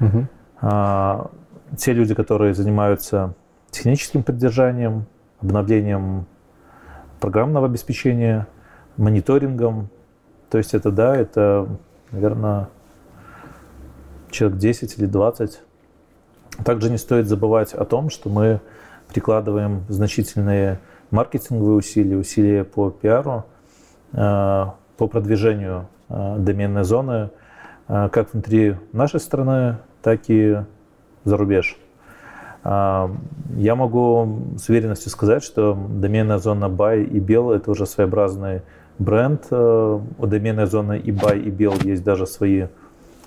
Угу. Те люди, которые занимаются техническим поддержанием, обновлением программного обеспечения, мониторингом. То есть это, да, это, наверное, человек 10 или 20. Также не стоит забывать о том, что мы прикладываем значительные маркетинговые усилия, усилия по пиару, э, по продвижению э, доменной зоны э, как внутри нашей страны, так и за рубеж. Я могу с уверенностью сказать, что доменная зона Buy и Bell – это уже своеобразный бренд. У доменной зоны и Buy, и Bell есть даже свои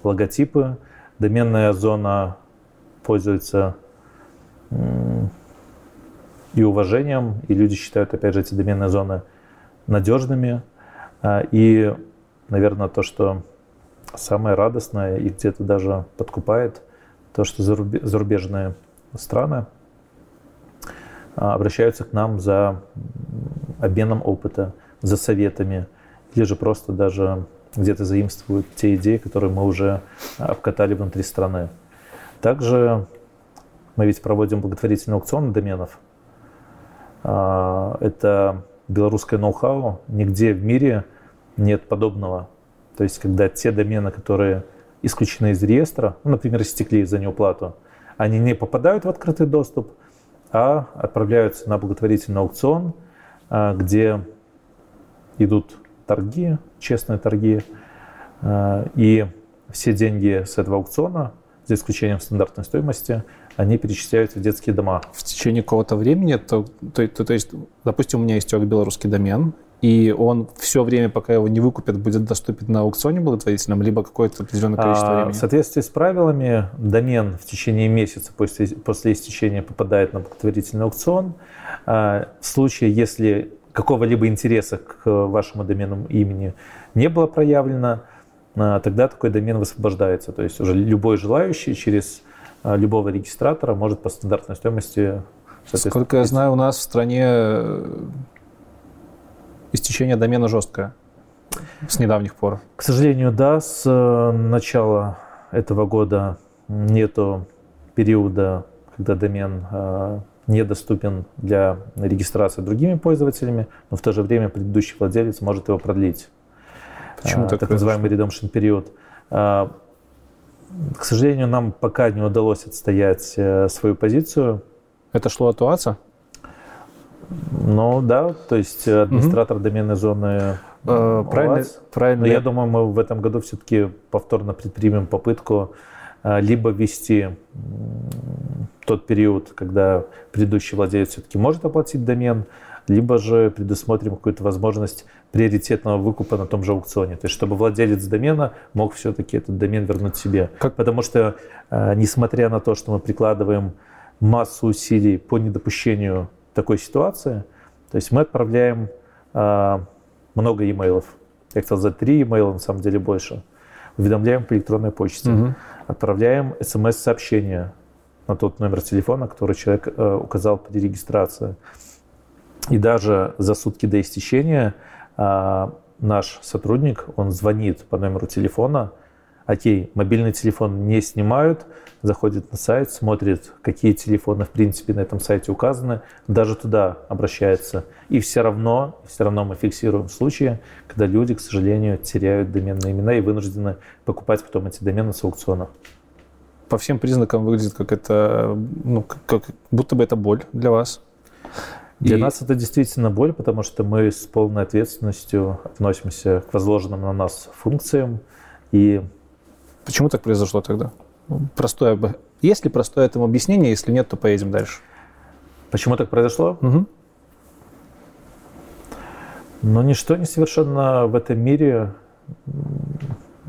логотипы. Доменная зона пользуется и уважением, и люди считают, опять же, эти доменные зоны надежными. А, и, наверное, то, что самое радостное и где-то даже подкупает, то, что зарубежные страны а, обращаются к нам за обменом опыта, за советами, или же просто даже где-то заимствуют те идеи, которые мы уже обкатали внутри страны. Также мы ведь проводим благотворительный аукцион доменов – а, это белорусское ноу-хау. Нигде в мире нет подобного. То есть, когда те домены, которые исключены из реестра, ну, например, истекли за неуплату, они не попадают в открытый доступ, а отправляются на благотворительный аукцион, а, где идут торги, честные торги, а, и все деньги с этого аукциона, за исключением стандартной стоимости, они перечисляются в детские дома. В течение какого-то времени, то, то, то, то есть, допустим, у меня есть белорусский домен, и он все время, пока его не выкупят, будет доступен на аукционе благотворительном, либо какое-то определенное количество а, времени? В соответствии с правилами, домен в течение месяца после, после истечения попадает на благотворительный аукцион. А, в случае, если какого-либо интереса к вашему доменному имени не было проявлено, тогда такой домен высвобождается. То есть уже любой желающий через а, любого регистратора может по стандартной стоимости... Сколько я знаю, у нас в стране э, истечение домена жесткое с недавних пор. К сожалению, да, с э, начала этого года нету периода, когда домен э, недоступен для регистрации другими пользователями, но в то же время предыдущий владелец может его продлить. Почему так, так называемый redemption период. К сожалению, нам пока не удалось отстоять э, свою позицию. Это шло от УАЦа? Ну да, то есть администратор угу. доменной зоны э, правильно, правильно. Но я думаю, мы в этом году все-таки повторно предпримем попытку э, либо ввести тот период, когда предыдущий владелец все-таки может оплатить домен, либо же предусмотрим какую-то возможность приоритетного выкупа на том же аукционе. То есть, чтобы владелец домена мог все-таки этот домен вернуть себе. Как? Потому что, э, несмотря на то, что мы прикладываем массу усилий по недопущению такой ситуации, то есть мы отправляем э, много имейлов. Я хотел сказать три имейла, на самом деле больше. Уведомляем по электронной почте. Угу. Отправляем смс-сообщение на тот номер телефона, который человек э, указал при регистрации. И даже за сутки до истечения а, наш сотрудник, он звонит по номеру телефона, окей, мобильный телефон не снимают, заходит на сайт, смотрит, какие телефоны в принципе на этом сайте указаны, даже туда обращается. И все равно, все равно мы фиксируем случаи, когда люди, к сожалению, теряют доменные имена и вынуждены покупать потом эти домены с аукциона. По всем признакам выглядит как это, ну, как, как будто бы это боль для вас. Для и... нас это действительно боль, потому что мы с полной ответственностью относимся к возложенным на нас функциям. И... Почему так произошло тогда? Простое, есть ли простое этому объяснение? Если нет, то поедем дальше. Почему так произошло? Угу. Но ничто не совершенно в этом мире.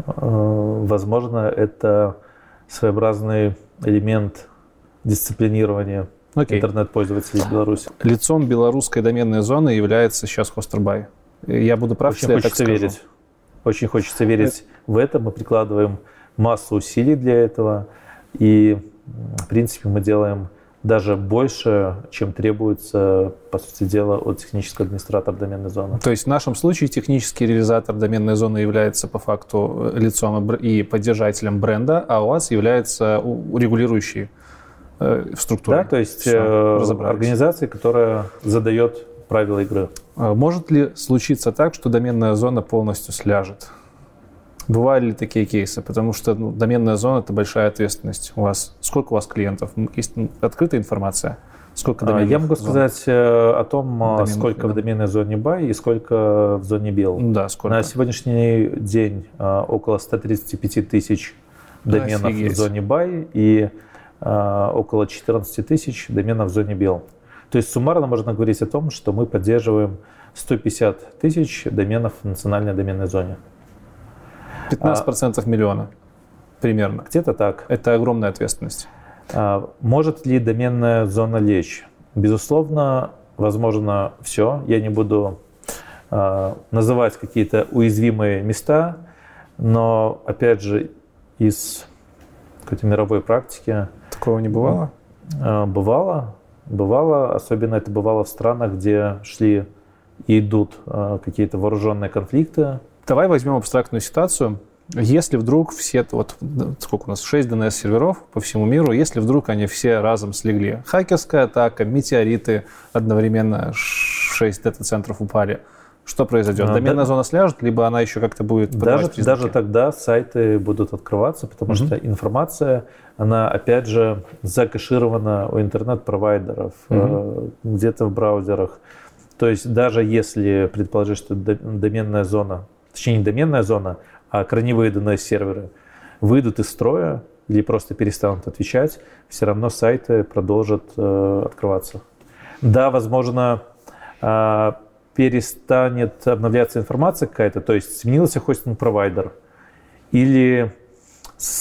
Э, возможно, это своеобразный элемент дисциплинирования Окей. интернет-пользователей в Беларуси. Лицом белорусской доменной зоны является сейчас Хостербай. Я буду прав, Очень хочется я так верить. Скажу. Очень хочется верить это... в это. Мы прикладываем массу усилий для этого. И, в принципе, мы делаем даже больше, чем требуется, по сути дела, от технического администратора доменной зоны. То есть в нашем случае технический реализатор доменной зоны является по факту лицом и поддержателем бренда, а у вас является регулирующий в структуре. Да, то есть Все, э, организация, которая задает правила игры. А может ли случиться так, что доменная зона полностью сляжет? Бывали ли такие кейсы? Потому что ну, доменная зона – это большая ответственность. У вас сколько у вас клиентов? Есть открытая информация? Сколько А, доменных Я могу зон? сказать э, о том, а, Доменных, сколько да. в доменной зоне buy и сколько в зоне build. Да, сколько? На сегодняшний день около 135 тысяч доменов Офигеть. в зоне buy и около 14 тысяч доменов в зоне build. То есть суммарно можно говорить о том, что мы поддерживаем 150 тысяч доменов в национальной доменной зоне. 15% миллиона примерно. Где-то так. Это огромная ответственность. А, Может ли доменная зона лечь? Безусловно, возможно все. Я не буду а, называть какие-то уязвимые места, но опять же из какой-то мировой практики Такого не бывало? а, бывало, бывало, особенно это бывало в странах, где шли и идут а, какие-то вооруженные конфликты. Давай возьмем абстрактную ситуацию. Если вдруг все, вот сколько у нас, 6 DNS-серверов по всему миру, если вдруг они все разом слегли, хакерская атака, метеориты, одновременно 6 дата-центров упали, что произойдет? А, Доменная да- зона сляжет, либо она еще как-то будет Даже, признаки? даже тогда сайты будут открываться, потому Мгм. что информация, она опять же закэширована у интернет-провайдеров, э, где-то в браузерах. То есть даже если предположить, что до- доменная зона, точнее не доменная зона, а корневые DNS-серверы выйдут из строя или просто перестанут отвечать, все равно сайты продолжат э, открываться. Да, возможно, а, перестанет обновляться информация какая-то, то есть сменился хостинг-провайдер, или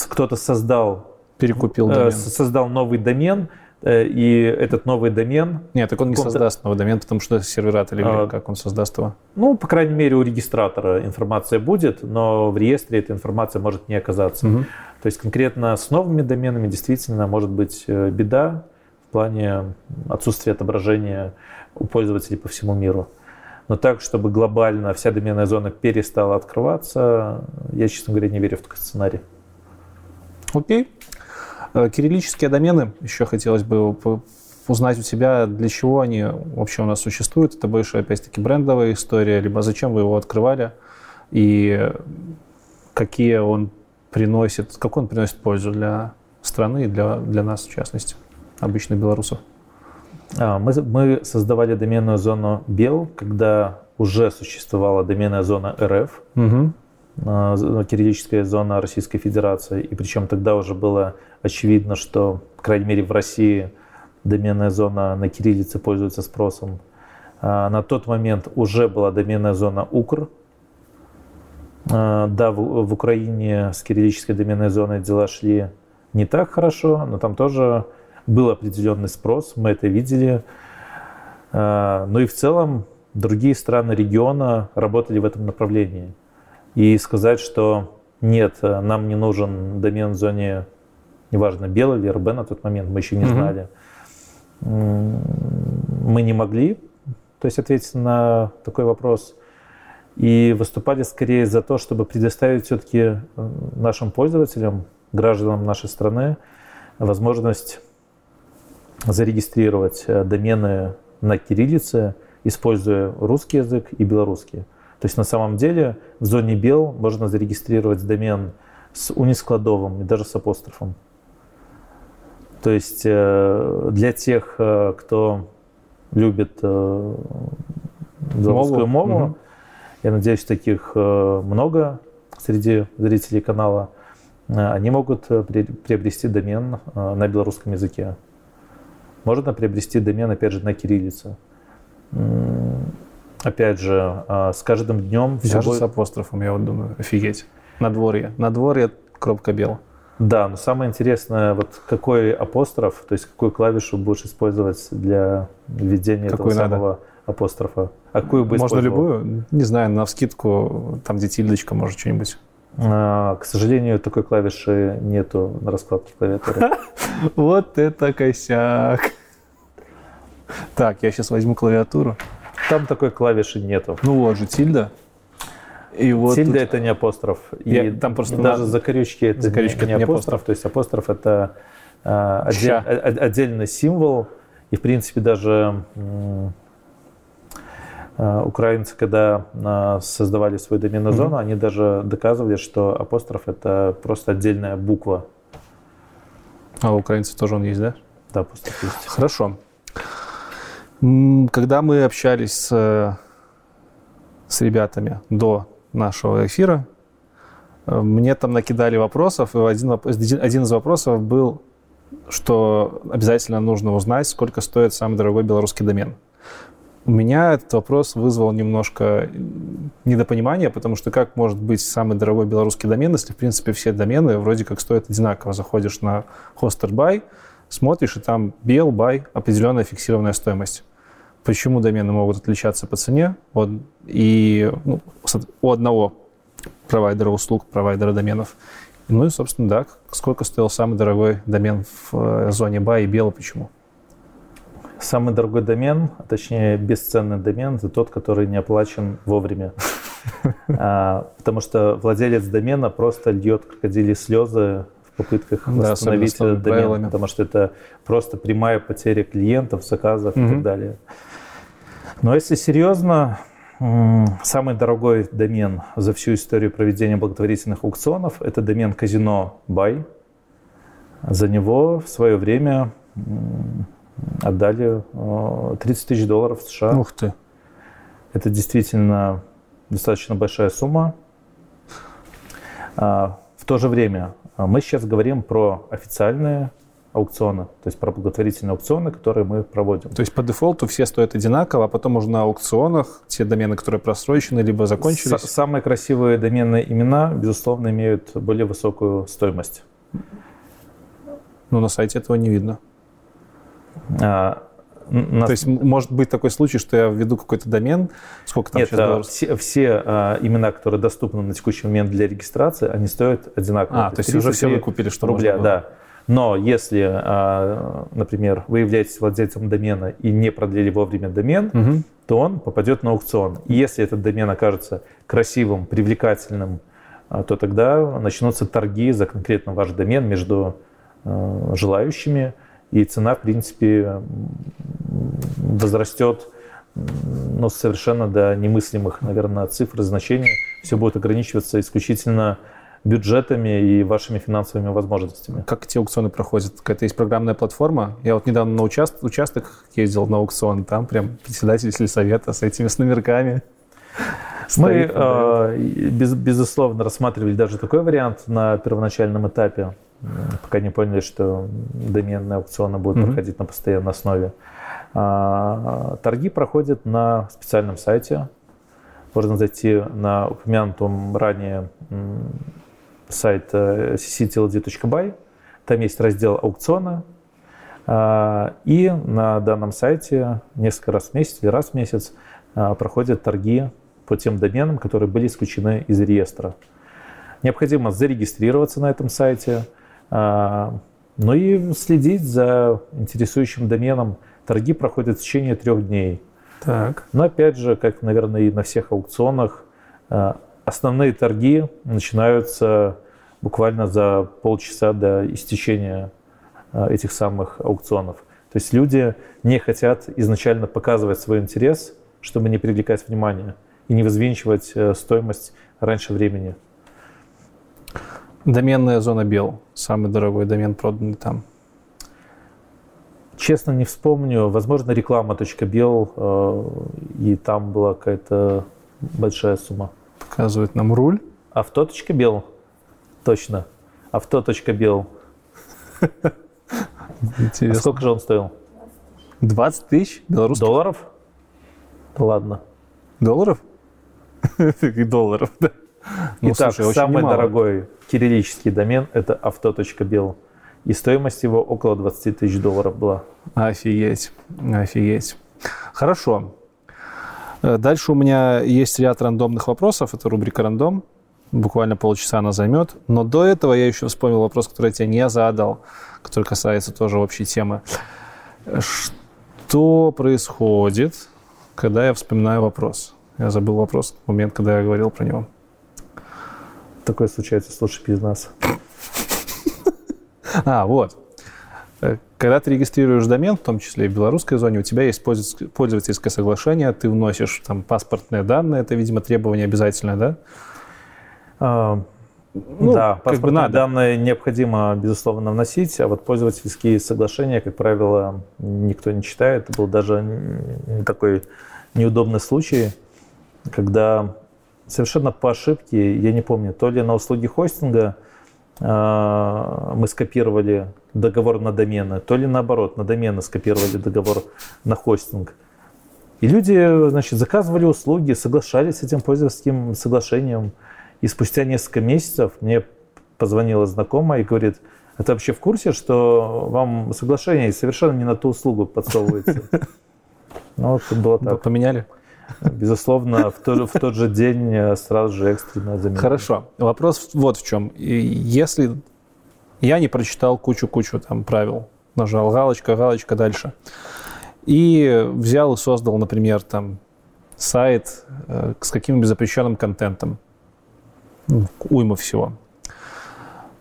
кто-то создал, Перекупил э, домен. создал новый домен, э, и этот новый домен, Нет, так он не создаст новый домен, потому что сервера отлегли. А, как он создаст его? ну, по крайней мере, у регистратора информация будет, но в реестре эта информация может не оказаться. Мгм. То есть конкретно с новыми доменами действительно может быть э, беда в плане отсутствия отображения у пользователей по всему миру. Но так, чтобы глобально вся доменная зона перестала открываться, я, честно говоря, не верю в такой сценарий. Окей. Э, Кириллические домены, еще хотелось бы узнать у тебя, для чего они вообще у нас существуют. Это больше, опять-таки, брендовая история, либо зачем вы его открывали, и какие он приносит, какую он приносит пользу для страны и для, для нас, в частности, обычных белорусов. А, Мы, мы создавали доменную зону БЕЛ, когда уже существовала доменная зона РФ, Мгм. а, з- кириллическая зона Российской Федерации. И причем тогда уже было очевидно, что, по крайней мере, в России доменная зона на кириллице пользуется спросом. А, На тот момент уже была доменная зона УКР. Да, в, в Украине с кириллической доменной зоной дела шли не так хорошо, но там тоже был определенный спрос, мы это видели. А, Ну и в целом другие страны региона работали в этом направлении. И сказать, что нет, э, нам не нужен домен в зоне, неважно, белый или РБ на тот момент, мы еще не знали, м, мы не могли, то есть ответить на такой вопрос. И выступали скорее за то, чтобы предоставить все-таки нашим пользователям, гражданам нашей страны, возможность зарегистрировать э, домены на кириллице, используя русский язык и белорусский. То есть на самом деле в зоне бел можно зарегистрировать домен с унискладовым и даже с апострофом. То есть э, для тех, э, кто любит белорусскую Мову. мову, Мгм. я надеюсь, таких много среди зрителей канала, они могут при- приобрести домен на белорусском языке. Можно приобрести домен, опять же, на кириллице. М, Опять же, э, с каждым днем все будет- с апострофом, я вот думаю, офигеть. Надворье. Надворье, кропка бел. Да, но самое интересное, вот какой апостроф, то есть какую клавишу будешь использовать для введения Какую этого надо? самого апострофа? А какую бы Можно любую? Не знаю, на вскидку, там где тильдочка, может, что-нибудь. А, К сожалению, такой клавиши нету на раскладке клавиатуры. Вот это косяк. Так, я сейчас возьму клавиатуру. Там такой клавиши нету. Ну вот же, тильда. И вот Тильда тут- это не апостроф. И Я- там просто даже на- закорючки это закорючка не, это не апостроф. апостроф. То есть апостроф это а, отдель- Ща. отдельный символ. И в принципе даже м, Э, украинцы, когда э, создавали свою доменную зону, mm-hmm. они даже доказывали, что апостроф это просто отдельная буква. А у украинцев тоже он есть, да? Да, апостроф есть. Хорошо. Когда мы общались с, с ребятами до нашего эфира, э, мне там накидали вопросов, и один, один из вопросов был, что обязательно нужно узнать, сколько стоит самый дорогой белорусский домен. У меня этот вопрос вызвал немножко недопонимания, потому что как может быть самый дорогой белорусский домен, если, в принципе, все домены вроде как стоят одинаково. Заходишь на Hoster смотришь, и там бел, бай, определенная фиксированная стоимость. Почему домены могут отличаться по цене? Вот, и ну, у одного провайдера услуг, провайдера доменов. Ну и, собственно, да, сколько стоил самый дорогой домен в э, зоне бай и бел, почему? Самый дорогой домен, а точнее бесценный домен, это тот, который не оплачен вовремя. А, потому что владелец домена просто льет крокодили слезы в попытках восстановить этот домен, потому что это просто прямая потеря клиентов, заказов и так далее. Но если серьезно, самый дорогой домен за всю историю проведения благотворительных аукционов – это домен казино Бай. За него в свое время отдали 30 тысяч долларов США. Ух ты. Это действительно достаточно большая сумма. А, в то же время а, мы сейчас говорим про официальные аукционы, то есть про благотворительные аукционы, которые мы проводим. То есть по дефолту все стоят одинаково, а потом уже на аукционах те домены, которые просрочены, либо закончились? С самые красивые доменные имена, безусловно, имеют более высокую стоимость. Но на сайте этого не видно. А, на... То есть может быть такой случай, что я введу какой-то домен, сколько там Нет, сейчас долларов? все, все а, имена, которые доступны на текущий момент для регистрации, они стоят одинаково. А, то есть уже все выкупили, что рубля, да. Но если, а, например, вы являетесь владельцем домена и не продлили вовремя домен, угу. то он попадет на аукцион. И если этот домен окажется красивым, привлекательным, а, то тогда начнутся торги за конкретно ваш домен между желающими и цена, в принципе, возрастет ну, совершенно до немыслимых, наверное, цифр, значений. Все будет ограничиваться исключительно бюджетами и вашими финансовыми возможностями. Как эти аукционы проходят? Какая-то есть программная платформа? Я вот недавно на участ... участок ездил на аукцион, там прям председатель сельсовета с этими с номерками. Мы, э, без, безусловно, рассматривали даже такой вариант на первоначальном этапе пока не поняли, что доменные аукционы будут mm-hmm. проходить на постоянной основе. А, торги проходят на специальном сайте. Можно зайти на упомянутом ранее сайт э, cctld.by. Там есть раздел аукциона. И на данном сайте несколько раз в месяц или раз в месяц а, проходят торги по тем доменам, которые были исключены из реестра. Необходимо зарегистрироваться на этом сайте – ну и следить за интересующим доменом. Торги проходят в течение трех дней. Так. Но опять же, как, наверное, и на всех аукционах, а, основные торги начинаются буквально за полчаса до истечения а, этих самых аукционов. То есть люди не хотят изначально показывать свой интерес, чтобы не привлекать внимание и не возвенчивать э, стоимость раньше времени. Доменная зона Бел. Самый дорогой домен, проданный там. Честно не вспомню. Возможно, реклама.бел, э, и там была какая-то большая сумма. Показывает нам руль. Авто.бел. Точно. Авто.бел. Интересно. А сколько же он стоил? 20 тысяч белорусских? Долларов? Да ладно. Долларов? Долларов, да. Ну, Итак, слушай, самый дорогой кириллический домен – это авто.бел. И стоимость его около 20 тысяч долларов была. Офигеть, офигеть. Хорошо. Э, дальше у меня есть ряд рандомных вопросов. Это рубрика «Рандом». Буквально полчаса она займет. Но до этого я еще вспомнил вопрос, который я тебе не задал, который касается тоже общей темы. Что происходит, когда я вспоминаю вопрос? Я забыл вопрос в момент, когда я говорил про него. Такое случается с лучшим из нас. А, вот. Э, Когда ты регистрируешь домен, в том числе и в белорусской зоне, у тебя есть пользовательское соглашение, ты вносишь там паспортные данные, это, видимо, требование обязательное, да? А, ну, да, паспортные как бы надо. данные необходимо, безусловно, вносить, а вот пользовательские соглашения, как правило, никто не читает. Это был даже такой неудобный случай, когда совершенно по ошибке, я не помню, то ли на услуги хостинга э, мы скопировали договор на домены, то ли наоборот, на домены скопировали договор на хостинг. И люди, значит, заказывали услуги, соглашались с этим пользовательским соглашением. И спустя несколько месяцев мне позвонила знакомая и говорит, а ты вообще в курсе, что вам соглашение совершенно не на ту услугу подсовывается? Ну, вот было так. Поменяли? Безусловно, в тот, в тот же день э, сразу же экстренно заменили. Хорошо. Вопрос вот в чем. Если я не прочитал кучу-кучу там правил, нажал галочка, галочка дальше, и взял и создал, например, там сайт э, с каким-нибудь запрещенным контентом, уйма всего.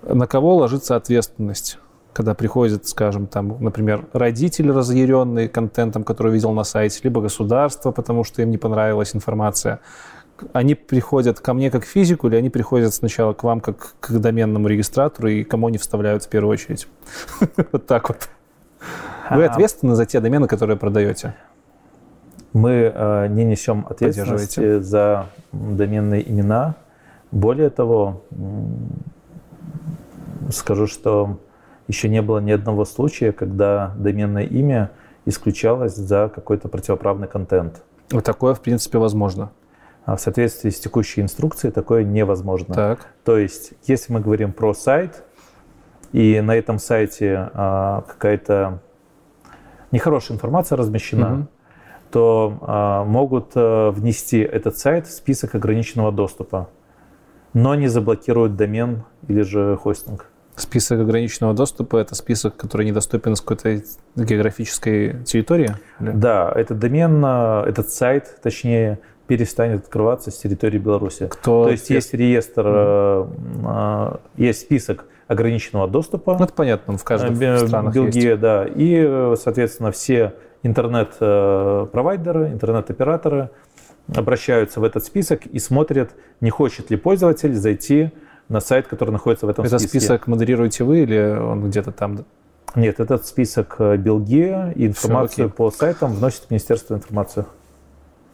На кого ложится ответственность? Когда приходит, скажем, там, например, родитель разъяренный контентом, который видел на сайте, либо государство, потому что им не понравилась информация, они приходят ко мне как физику, или они приходят сначала к вам как к доменному регистратору, и кому они вставляют в первую очередь? Вот так вот. Вы ответственны за те домены, которые продаете? Мы э, не несем ответственности за доменные имена. Более того, скажу, что еще не было ни одного случая, когда доменное имя исключалось за какой-то противоправный контент. Вот такое, в принципе, возможно. А в соответствии с текущей инструкцией такое невозможно. Так. То есть, если мы говорим про сайт, и на этом сайте а, какая-то нехорошая информация размещена, угу. то а, могут а, внести этот сайт в список ограниченного доступа, но не заблокируют домен или же хостинг. Список ограниченного доступа – это список, который недоступен с какой-то географической территории? Или? Да, этот домен, а, этот сайт, точнее, перестанет открываться с территории Беларуси. Кто? То есть есть реестр, mm-hmm. есть список ограниченного доступа. Ну, это понятно, в каждом э, странах Белгии, есть. да. И, соответственно, все интернет-провайдеры, интернет-операторы обращаются в этот список и смотрят, не хочет ли пользователь зайти на сайт, который находится в этом Это списке. Этот список модерируете вы или он где-то там? Нет, этот список э, Белгия и информацию Все, по сайтам вносит Министерство информации.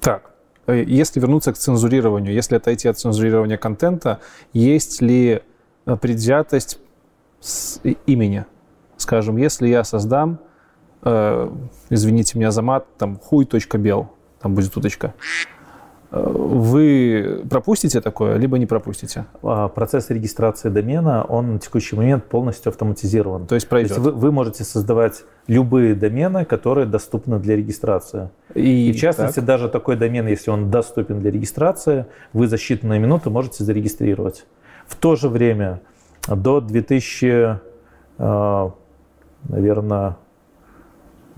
Так, э, если вернуться к цензурированию, если отойти от цензурирования контента, есть ли э, предвзятость с имени? Скажем, если я создам, э, извините меня за мат, там хуй.бел, там будет уточка, вы пропустите такое, либо не пропустите? А, процесс регистрации домена, он на текущий момент полностью автоматизирован. То есть пройдет? То есть вы, вы можете создавать любые домены, которые доступны для регистрации. И, И в частности, так. даже такой домен, если он доступен для регистрации, вы за считанные минуты можете зарегистрировать. В то же время до 2000, а, наверное,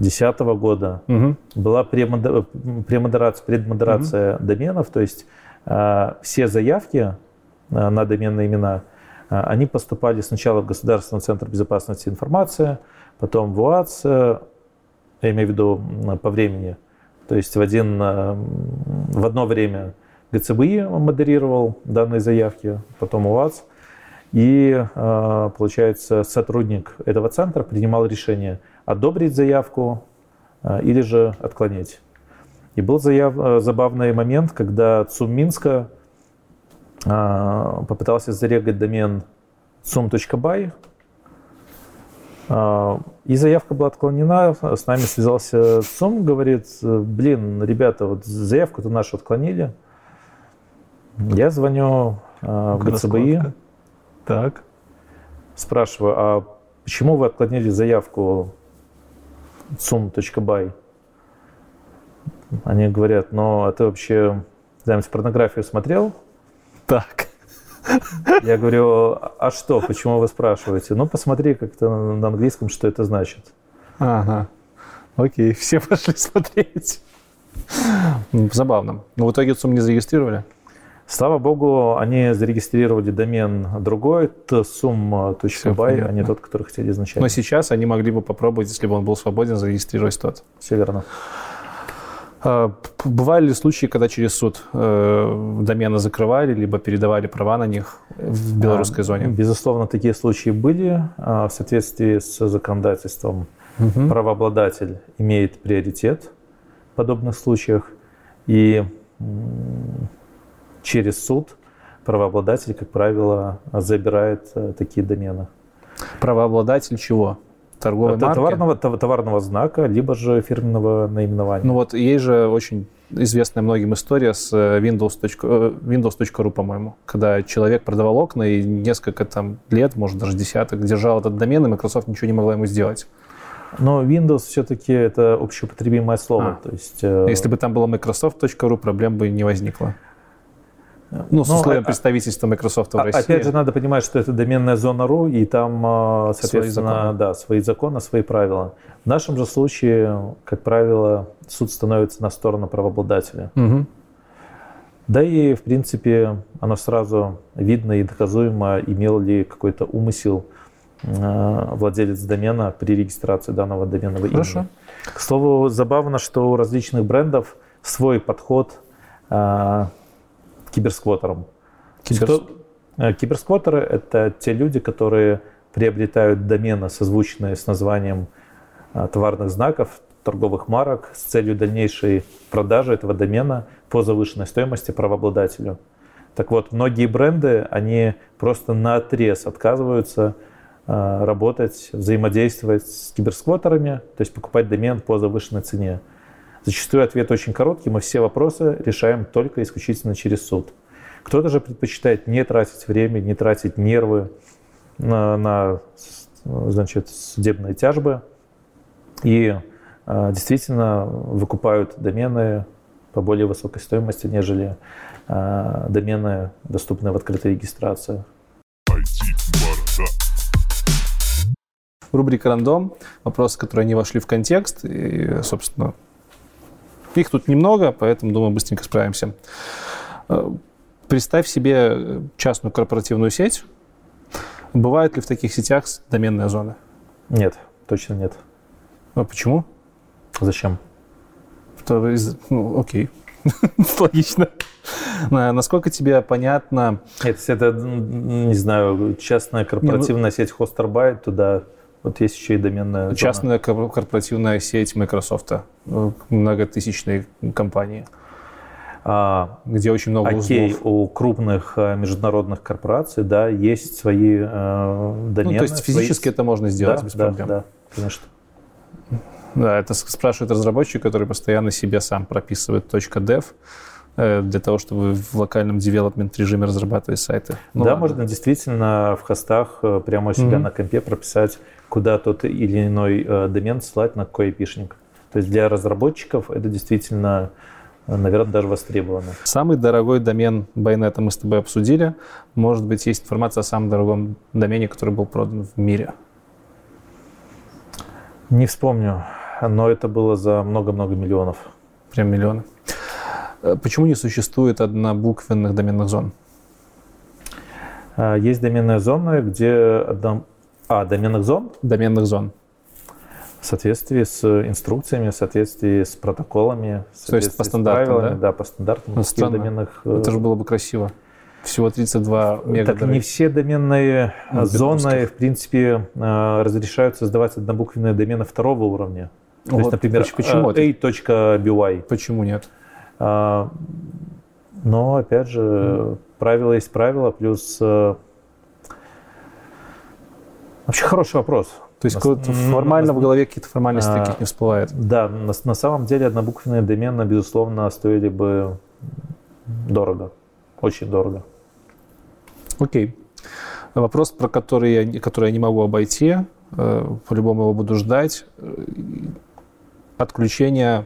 2010 года угу. была премодерация, предмодерация угу. доменов, то есть э, все заявки э, на доменные имена, э, они поступали сначала в Государственный центр безопасности информации, потом в УАЦ, э, я имею в виду по времени, то есть в, один, в одно время ГЦБИ модерировал данные заявки, потом УАЦ, и, получается, сотрудник этого центра принимал решение – одобрить заявку а, или же отклонить. И был заяв... Э, забавный момент, когда ЦУМ Минска а, попытался зарегать домен sum.by, и заявка была отклонена, с нами связался ЦУМ, говорит, блин, ребята, вот заявку-то нашу отклонили. Я звоню в ГЦБИ. Так. Спрашиваю, а почему вы отклонили заявку sum.by. Они говорят, но а ты вообще когда порнографию смотрел? Так. Я говорю, а что, почему вы спрашиваете? Ну, посмотри как-то на английском, что это значит. Ага. Окей, все пошли смотреть. Забавно. Но в итоге ЦУМ не зарегистрировали? Слава богу, они зарегистрировали домен другой, tsum.by, а не тот, который хотели изначально. Но сейчас они могли бы попробовать, если бы он был свободен, зарегистрировать тот. Все верно. А, бывали ли случаи, когда через суд э, домены закрывали, либо передавали права на них в белорусской зоне? Безусловно, такие случаи были. А, в соответствии с законодательством угу. правообладатель имеет приоритет в подобных случаях. И через суд правообладатель, как правило, забирает э, такие домены. Правообладатель чего? торговой Это марки? Товарного, товарного знака, либо же фирменного наименования. Ну вот есть же очень известная многим история с э, Windows. Э, Windows.ru, по-моему, когда человек продавал окна и несколько там лет, может даже десяток, держал этот домен, и Microsoft ничего не могла ему сделать. Но Windows все-таки это общеупотребимое слово. А, то есть, э... Если бы там было Microsoft.ru, проблем бы не возникло. Ну, с ну, условием а, представительства Microsoft в а, России. Опять же, надо понимать, что это доменная зона РУ, и там, а, соответственно, свои законы. Да, свои законы, свои правила. В нашем же случае, как правило, суд становится на сторону правообладателя. Угу. Да и, в принципе, оно сразу видно и доказуемо, имел ли какой-то умысел владелец домена при регистрации данного доменного Хорошо. имени. К слову, забавно, что у различных брендов свой подход киберсквотерам. Кибер... Э, киберсквотеры — это те люди, которые приобретают домены, созвучные с названием э, товарных знаков, торговых марок с целью дальнейшей продажи этого домена по завышенной стоимости правообладателю. Так вот, многие бренды, они просто на отрез отказываются э, работать, взаимодействовать с киберсквотерами, то есть покупать домен по завышенной цене. Зачастую ответ очень короткий, мы все вопросы решаем только исключительно через суд. Кто-то же предпочитает не тратить время, не тратить нервы на, на значит, судебные тяжбы и э, действительно выкупают домены по более высокой стоимости, нежели э, домены, доступные в открытой регистрации. Рубрика «Рандом». Вопросы, которые не вошли в контекст. И, собственно, их тут немного, поэтому, думаю, быстренько справимся. Э, представь себе частную корпоративную сеть. Бывает ли в таких сетях доменная зона? Нет, точно нет. А почему? Зачем? Ну, окей. Логично. Насколько тебе понятно... Нет, это, не знаю, частная корпоративная ну сеть Хостербайт, туда вот есть еще и доменная Частная зона. корпоративная сеть Microsoft, э, многотысячной компании, а, где очень много окей, узлов. у крупных э, международных корпораций, да, есть свои э, домены. Ну, то есть физически свои... это можно сделать да, без да, проблем? Да, конечно. Да, это спрашивает разработчик, который постоянно себе сам прописывает .dev для того, чтобы в локальном девелопмент режиме разрабатывать сайты. Ну, да, ладно. можно действительно в хостах прямо у себя mm-hmm. на компе прописать куда тот или иной э, домен ссылать на какой айпишник. То есть для разработчиков это действительно, э, наверное, даже востребовано. Самый дорогой домен Байнета мы с тобой обсудили. Может быть, есть информация о самом дорогом домене, который был продан в мире? Не вспомню, но это было за много-много миллионов. Прям миллионы. Э, почему не существует однобуквенных доменных зон? Есть доменные зоны, где а, доменных зон? Доменных зон. В соответствии с инструкциями, в соответствии с протоколами, в То есть по стандартам, правилами, да? Да, по стандартам. Ну, странно. доменных... Э, Это же было бы красиво. Всего 32 мега. Так не все доменные ну, зоны, в принципе, э, разрешают создавать однобуквенные домены второго уровня. То вот, есть, например, почему э, a.by. Почему нет? А, но, опять же, правило есть правило, плюс Вообще хороший вопрос. То есть на, формально в голове какие-то формальности а, таких не всплывает? Да, на, на самом деле однобуквенные домены, безусловно, стоили бы дорого. Очень дорого. Окей. Вопрос, про который я, который я не могу обойти, э, по-любому его буду ждать. Отключение э,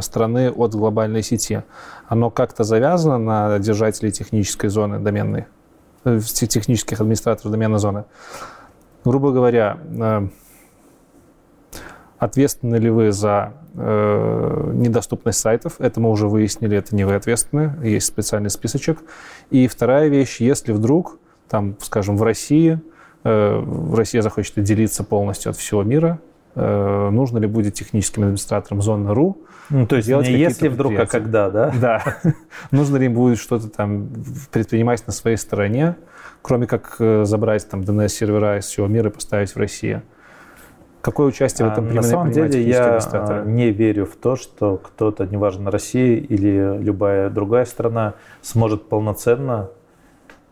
страны от глобальной сети. Оно как-то завязано на держателей технической зоны доменной, э, технических администраторов доменной зоны? грубо говоря, э, Ответственны ли вы за э, недоступность сайтов? Это мы уже выяснили, это не вы ответственны, есть специальный списочек. И вторая вещь, если вдруг, там, скажем, в России, э, Россия захочет делиться полностью от всего мира, э, нужно ли будет техническим администратором зоны.ру ну, то есть не если вдруг, а когда, да? Да. нужно ли им будет что-то там предпринимать на своей стороне, кроме как э, забрать там DNS-сервера из всего мира и поставить в Россию? Какое участие в этом а, На самом деле я а, не верю в то, что кто-то, неважно, Россия или любая другая страна, сможет полноценно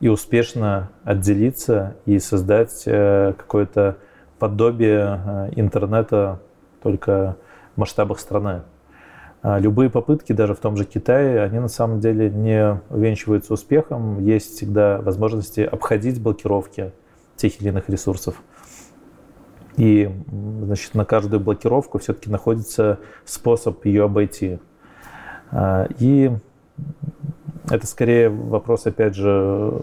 и успешно отделиться и создать э, какое-то подобие э, интернета только в масштабах страны. А любые попытки, даже в том же Китае, они на самом деле не увенчиваются успехом. Есть всегда возможности обходить блокировки тех или иных ресурсов. И значит, на каждую блокировку все-таки находится способ ее обойти. А, и это скорее вопрос, опять же,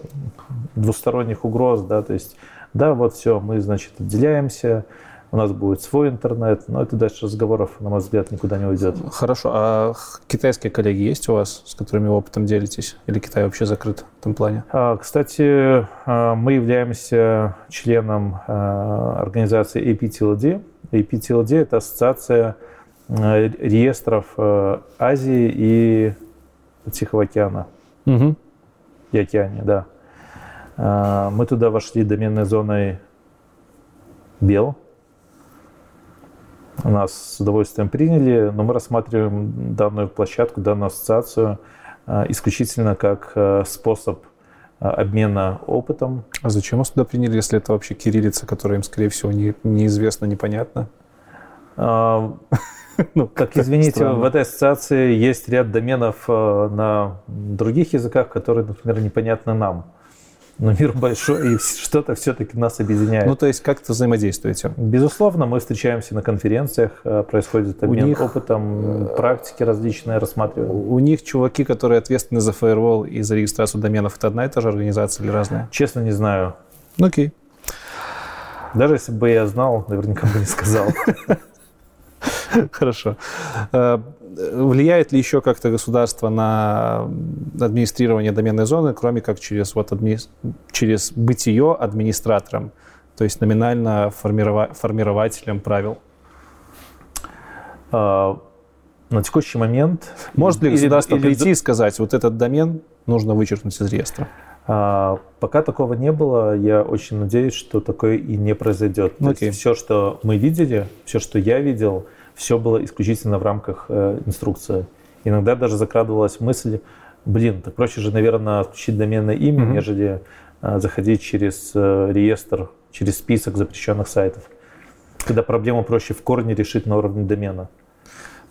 двусторонних угроз, да, то есть, да, вот все, мы, значит, отделяемся, у нас будет свой интернет, но это дальше разговоров, на мой взгляд, никуда не уйдет. Хорошо, а китайские коллеги есть у вас, с которыми опытом делитесь? Или Китай вообще закрыт в этом плане? А, кстати, а, мы являемся членом а, организации APTLD. APTLD – это ассоциация реестров Азии и Тихого океана. Угу. И океане, да. Мы туда вошли доменной зоной Бел, нас с удовольствием приняли, но мы рассматриваем данную площадку, данную ассоциацию э, исключительно как э, способ обмена опытом. А зачем вас туда приняли, если это вообще кириллица, которая им, скорее всего, не, неизвестна, непонятна? А, ну, как извините, странно. в этой ассоциации есть ряд доменов на других языках, которые, например, непонятны нам но мир большой, и что-то все-таки нас объединяет. Ну, то есть как-то взаимодействуете? Безусловно, мы встречаемся на конференциях, э, происходит обмен них, опытом, э, практики различные рассматриваем. У них чуваки, которые ответственны за фаервол и за регистрацию доменов, это одна и та же организация или разная? Честно, не знаю. Ну, окей. Даже если бы я знал, наверняка бы не сказал. Хорошо. Влияет ли еще как-то государство на администрирование доменной зоны, кроме как через, вот адми... через бытие администратором, то есть номинально формирова... формирователем правил? А, на текущий момент... Может ли государство или, прийти или... и сказать, вот этот домен нужно вычеркнуть из реестра? А, пока такого не было, я очень надеюсь, что такое и не произойдет. Okay. То есть все, что мы видели, все, что я видел, все было исключительно в рамках э, инструкции. Иногда даже закрадывалась мысль, блин, так проще же, наверное, включить доменное имя, mm-hmm. нежели э, заходить через э, реестр, через список запрещенных сайтов. Когда проблему проще в корне решить на уровне домена.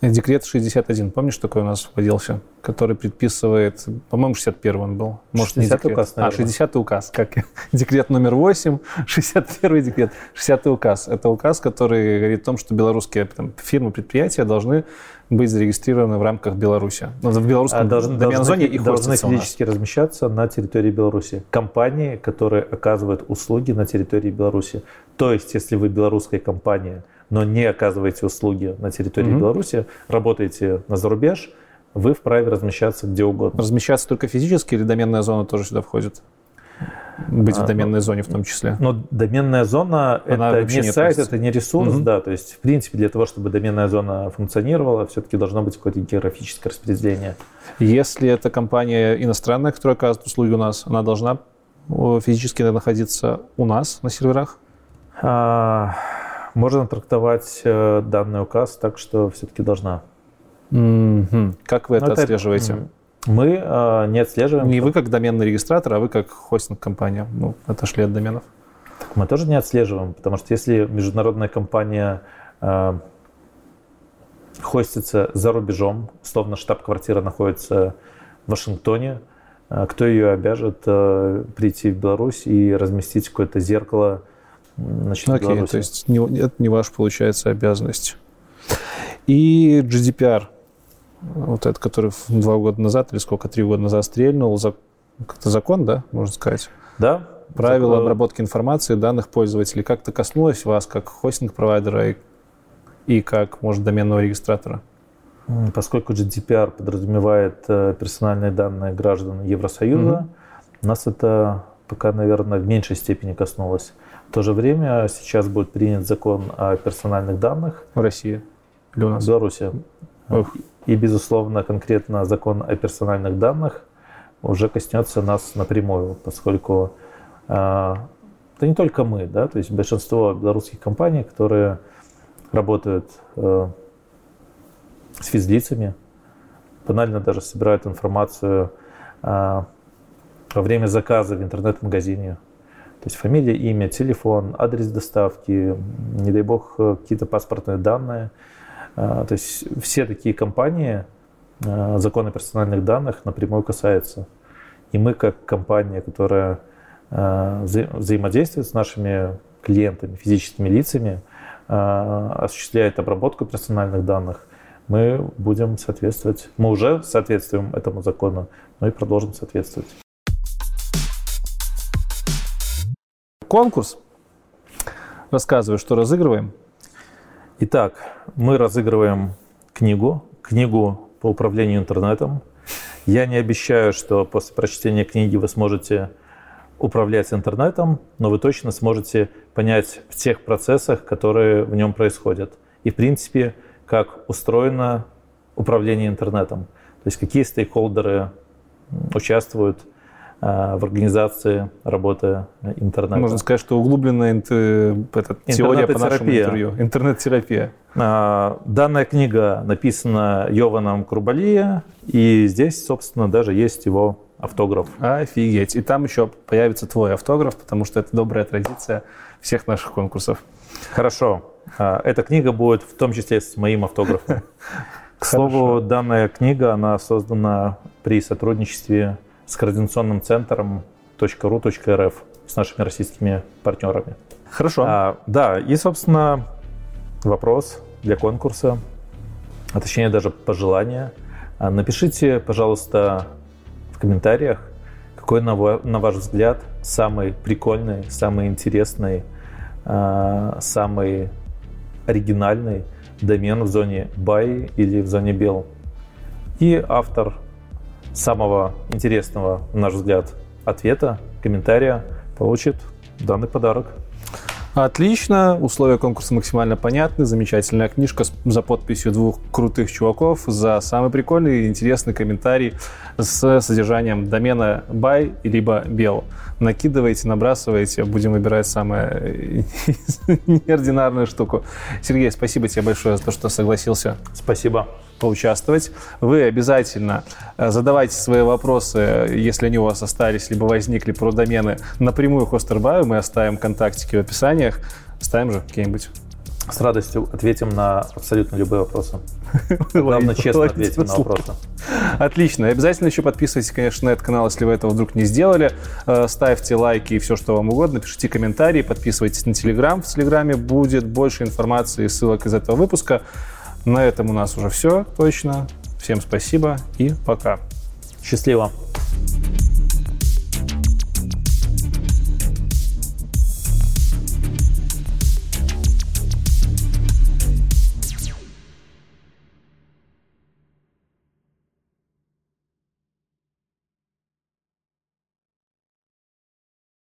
Декрет 61, помнишь, такой у нас вводился, который предписывает, по-моему, 61 он был. Может, 60 не указ, наверное. А, 60 указ, как декрет номер 8, 61 декрет, 60 указ. Это указ, который говорит о том, что белорусские там, фирмы, предприятия должны быть зарегистрированы в рамках Беларуси. Ну, в белорусском а должны, зоне их должны физически размещаться на территории Беларуси. Компании, которые оказывают услуги на территории Беларуси. То есть, если вы белорусская компания – но не оказываете услуги на территории mm-hmm. Беларуси, работаете на зарубеж, вы вправе размещаться где угодно. Размещаться только физически или доменная зона тоже сюда входит? Быть а, в доменной ну, зоне в том числе. Но доменная зона Она это не сайт, это не ресурс, угу. да. То есть, в принципе, для того, чтобы доменная зона функционировала, все-таки должно быть какое-то географическое распределение. Если это компания иностранная, которая оказывает услуги у нас, она должна физически находиться у нас на серверах? А, можно трактовать э, данный указ так, что все-таки должна. Mm-hmm. Как вы это, это отслеживаете? Мы э, не отслеживаем. Не вы как доменный регистратор, а вы как хостинг-компания. Ну, отошли от доменов. Так мы тоже не отслеживаем, потому что если международная компания э, хостится за рубежом, условно штаб-квартира находится в Вашингтоне, э, кто ее обяжет э, прийти в Беларусь и разместить какое-то зеркало значит, Окей, Беларуси. то есть не, это не ваша, получается, обязанность. И GDPR, вот этот, который два года назад или сколько, три года назад стрельнул, за, как-то закон, да, можно сказать? Да. Правила закон. обработки информации данных пользователей как-то коснулось вас, как хостинг-провайдера? И... и как, может, доменного регистратора? Поскольку GDPR подразумевает э, персональные данные граждан Евросоюза, угу. нас это пока, наверное, в меньшей степени коснулось. В то же время сейчас будет принят закон о персональных данных. В России или у нас? В Беларуси. Ох. И, безусловно, конкретно закон о персональных данных уже коснется нас напрямую, поскольку это не только мы, да, то есть большинство белорусских компаний, которые работают э, с физлицами, банально даже собирают информацию э, во время заказа в интернет-магазине. То есть фамилия, имя, телефон, адрес доставки, не дай бог, какие-то паспортные данные. Э, то есть все такие компании э, закон о персональных данных напрямую касается. И мы, как компания, которая э, вза взаимодействует с нашими клиентами, физическими лицами, осуществляет обработку персональных данных, мы будем соответствовать, мы уже соответствуем этому закону, но и продолжим соответствовать. Конкурс. Рассказываю, что разыгрываем. Итак, мы разыгрываем книгу, книгу по управлению интернетом. Я не обещаю, что после прочтения книги вы сможете управлять интернетом, но вы точно сможете понять в тех процессах, которые в нем происходят. И, в принципе, как устроено управление интернетом. То есть какие стейкхолдеры участвуют в организации работы интернета. Можно сказать, что углубленная интер... это, теория по нашему интервью. Интернет-терапия. А, данная книга написана Йованом Крубалия, и здесь, собственно, даже есть его автограф. Офигеть. И там еще появится твой автограф, потому что это добрая традиция всех наших конкурсов. Хорошо. А, эта книга будет в том числе с моим автографом. К слову, данная книга, она создана при сотрудничестве с координационным центром .ru.rf с нашими российскими партнерами. Хорошо. А, да, и, собственно, вопрос для конкурса, а точнее даже пожелание. А, напишите, пожалуйста, в комментариях, какой, на ваш взгляд, самый прикольный, самый интересный, а, самый оригинальный домен в зоне buy или в зоне bell. И автор самого интересного, на наш взгляд, ответа, комментария получит данный подарок. Отлично, условия конкурса максимально понятны, замечательная книжка за подписью двух крутых чуваков за самый прикольный и интересный комментарий с содержанием домена buy либо bell. Накидывайте, набрасывайте, будем выбирать самую неординарную штуку. Сергей, спасибо тебе большое за то, что согласился. Спасибо поучаствовать. Вы обязательно э, задавайте свои вопросы, если они у вас остались, либо возникли про домены, напрямую Хостербаю. Мы оставим контактики в описаниях. Ставим же какие-нибудь. С радостью ответим на абсолютно любые вопросы. Главное, честно ответим на вопросы. Отлично. Обязательно еще подписывайтесь, конечно, на этот канал, если вы этого вдруг не сделали. Э, ставьте лайки и все, что вам угодно. Пишите комментарии, подписывайтесь на Телеграм. В Телеграме будет больше информации и ссылок из этого выпуска. На этом у нас уже все точно. Всем спасибо и пока. Счастливо. thank you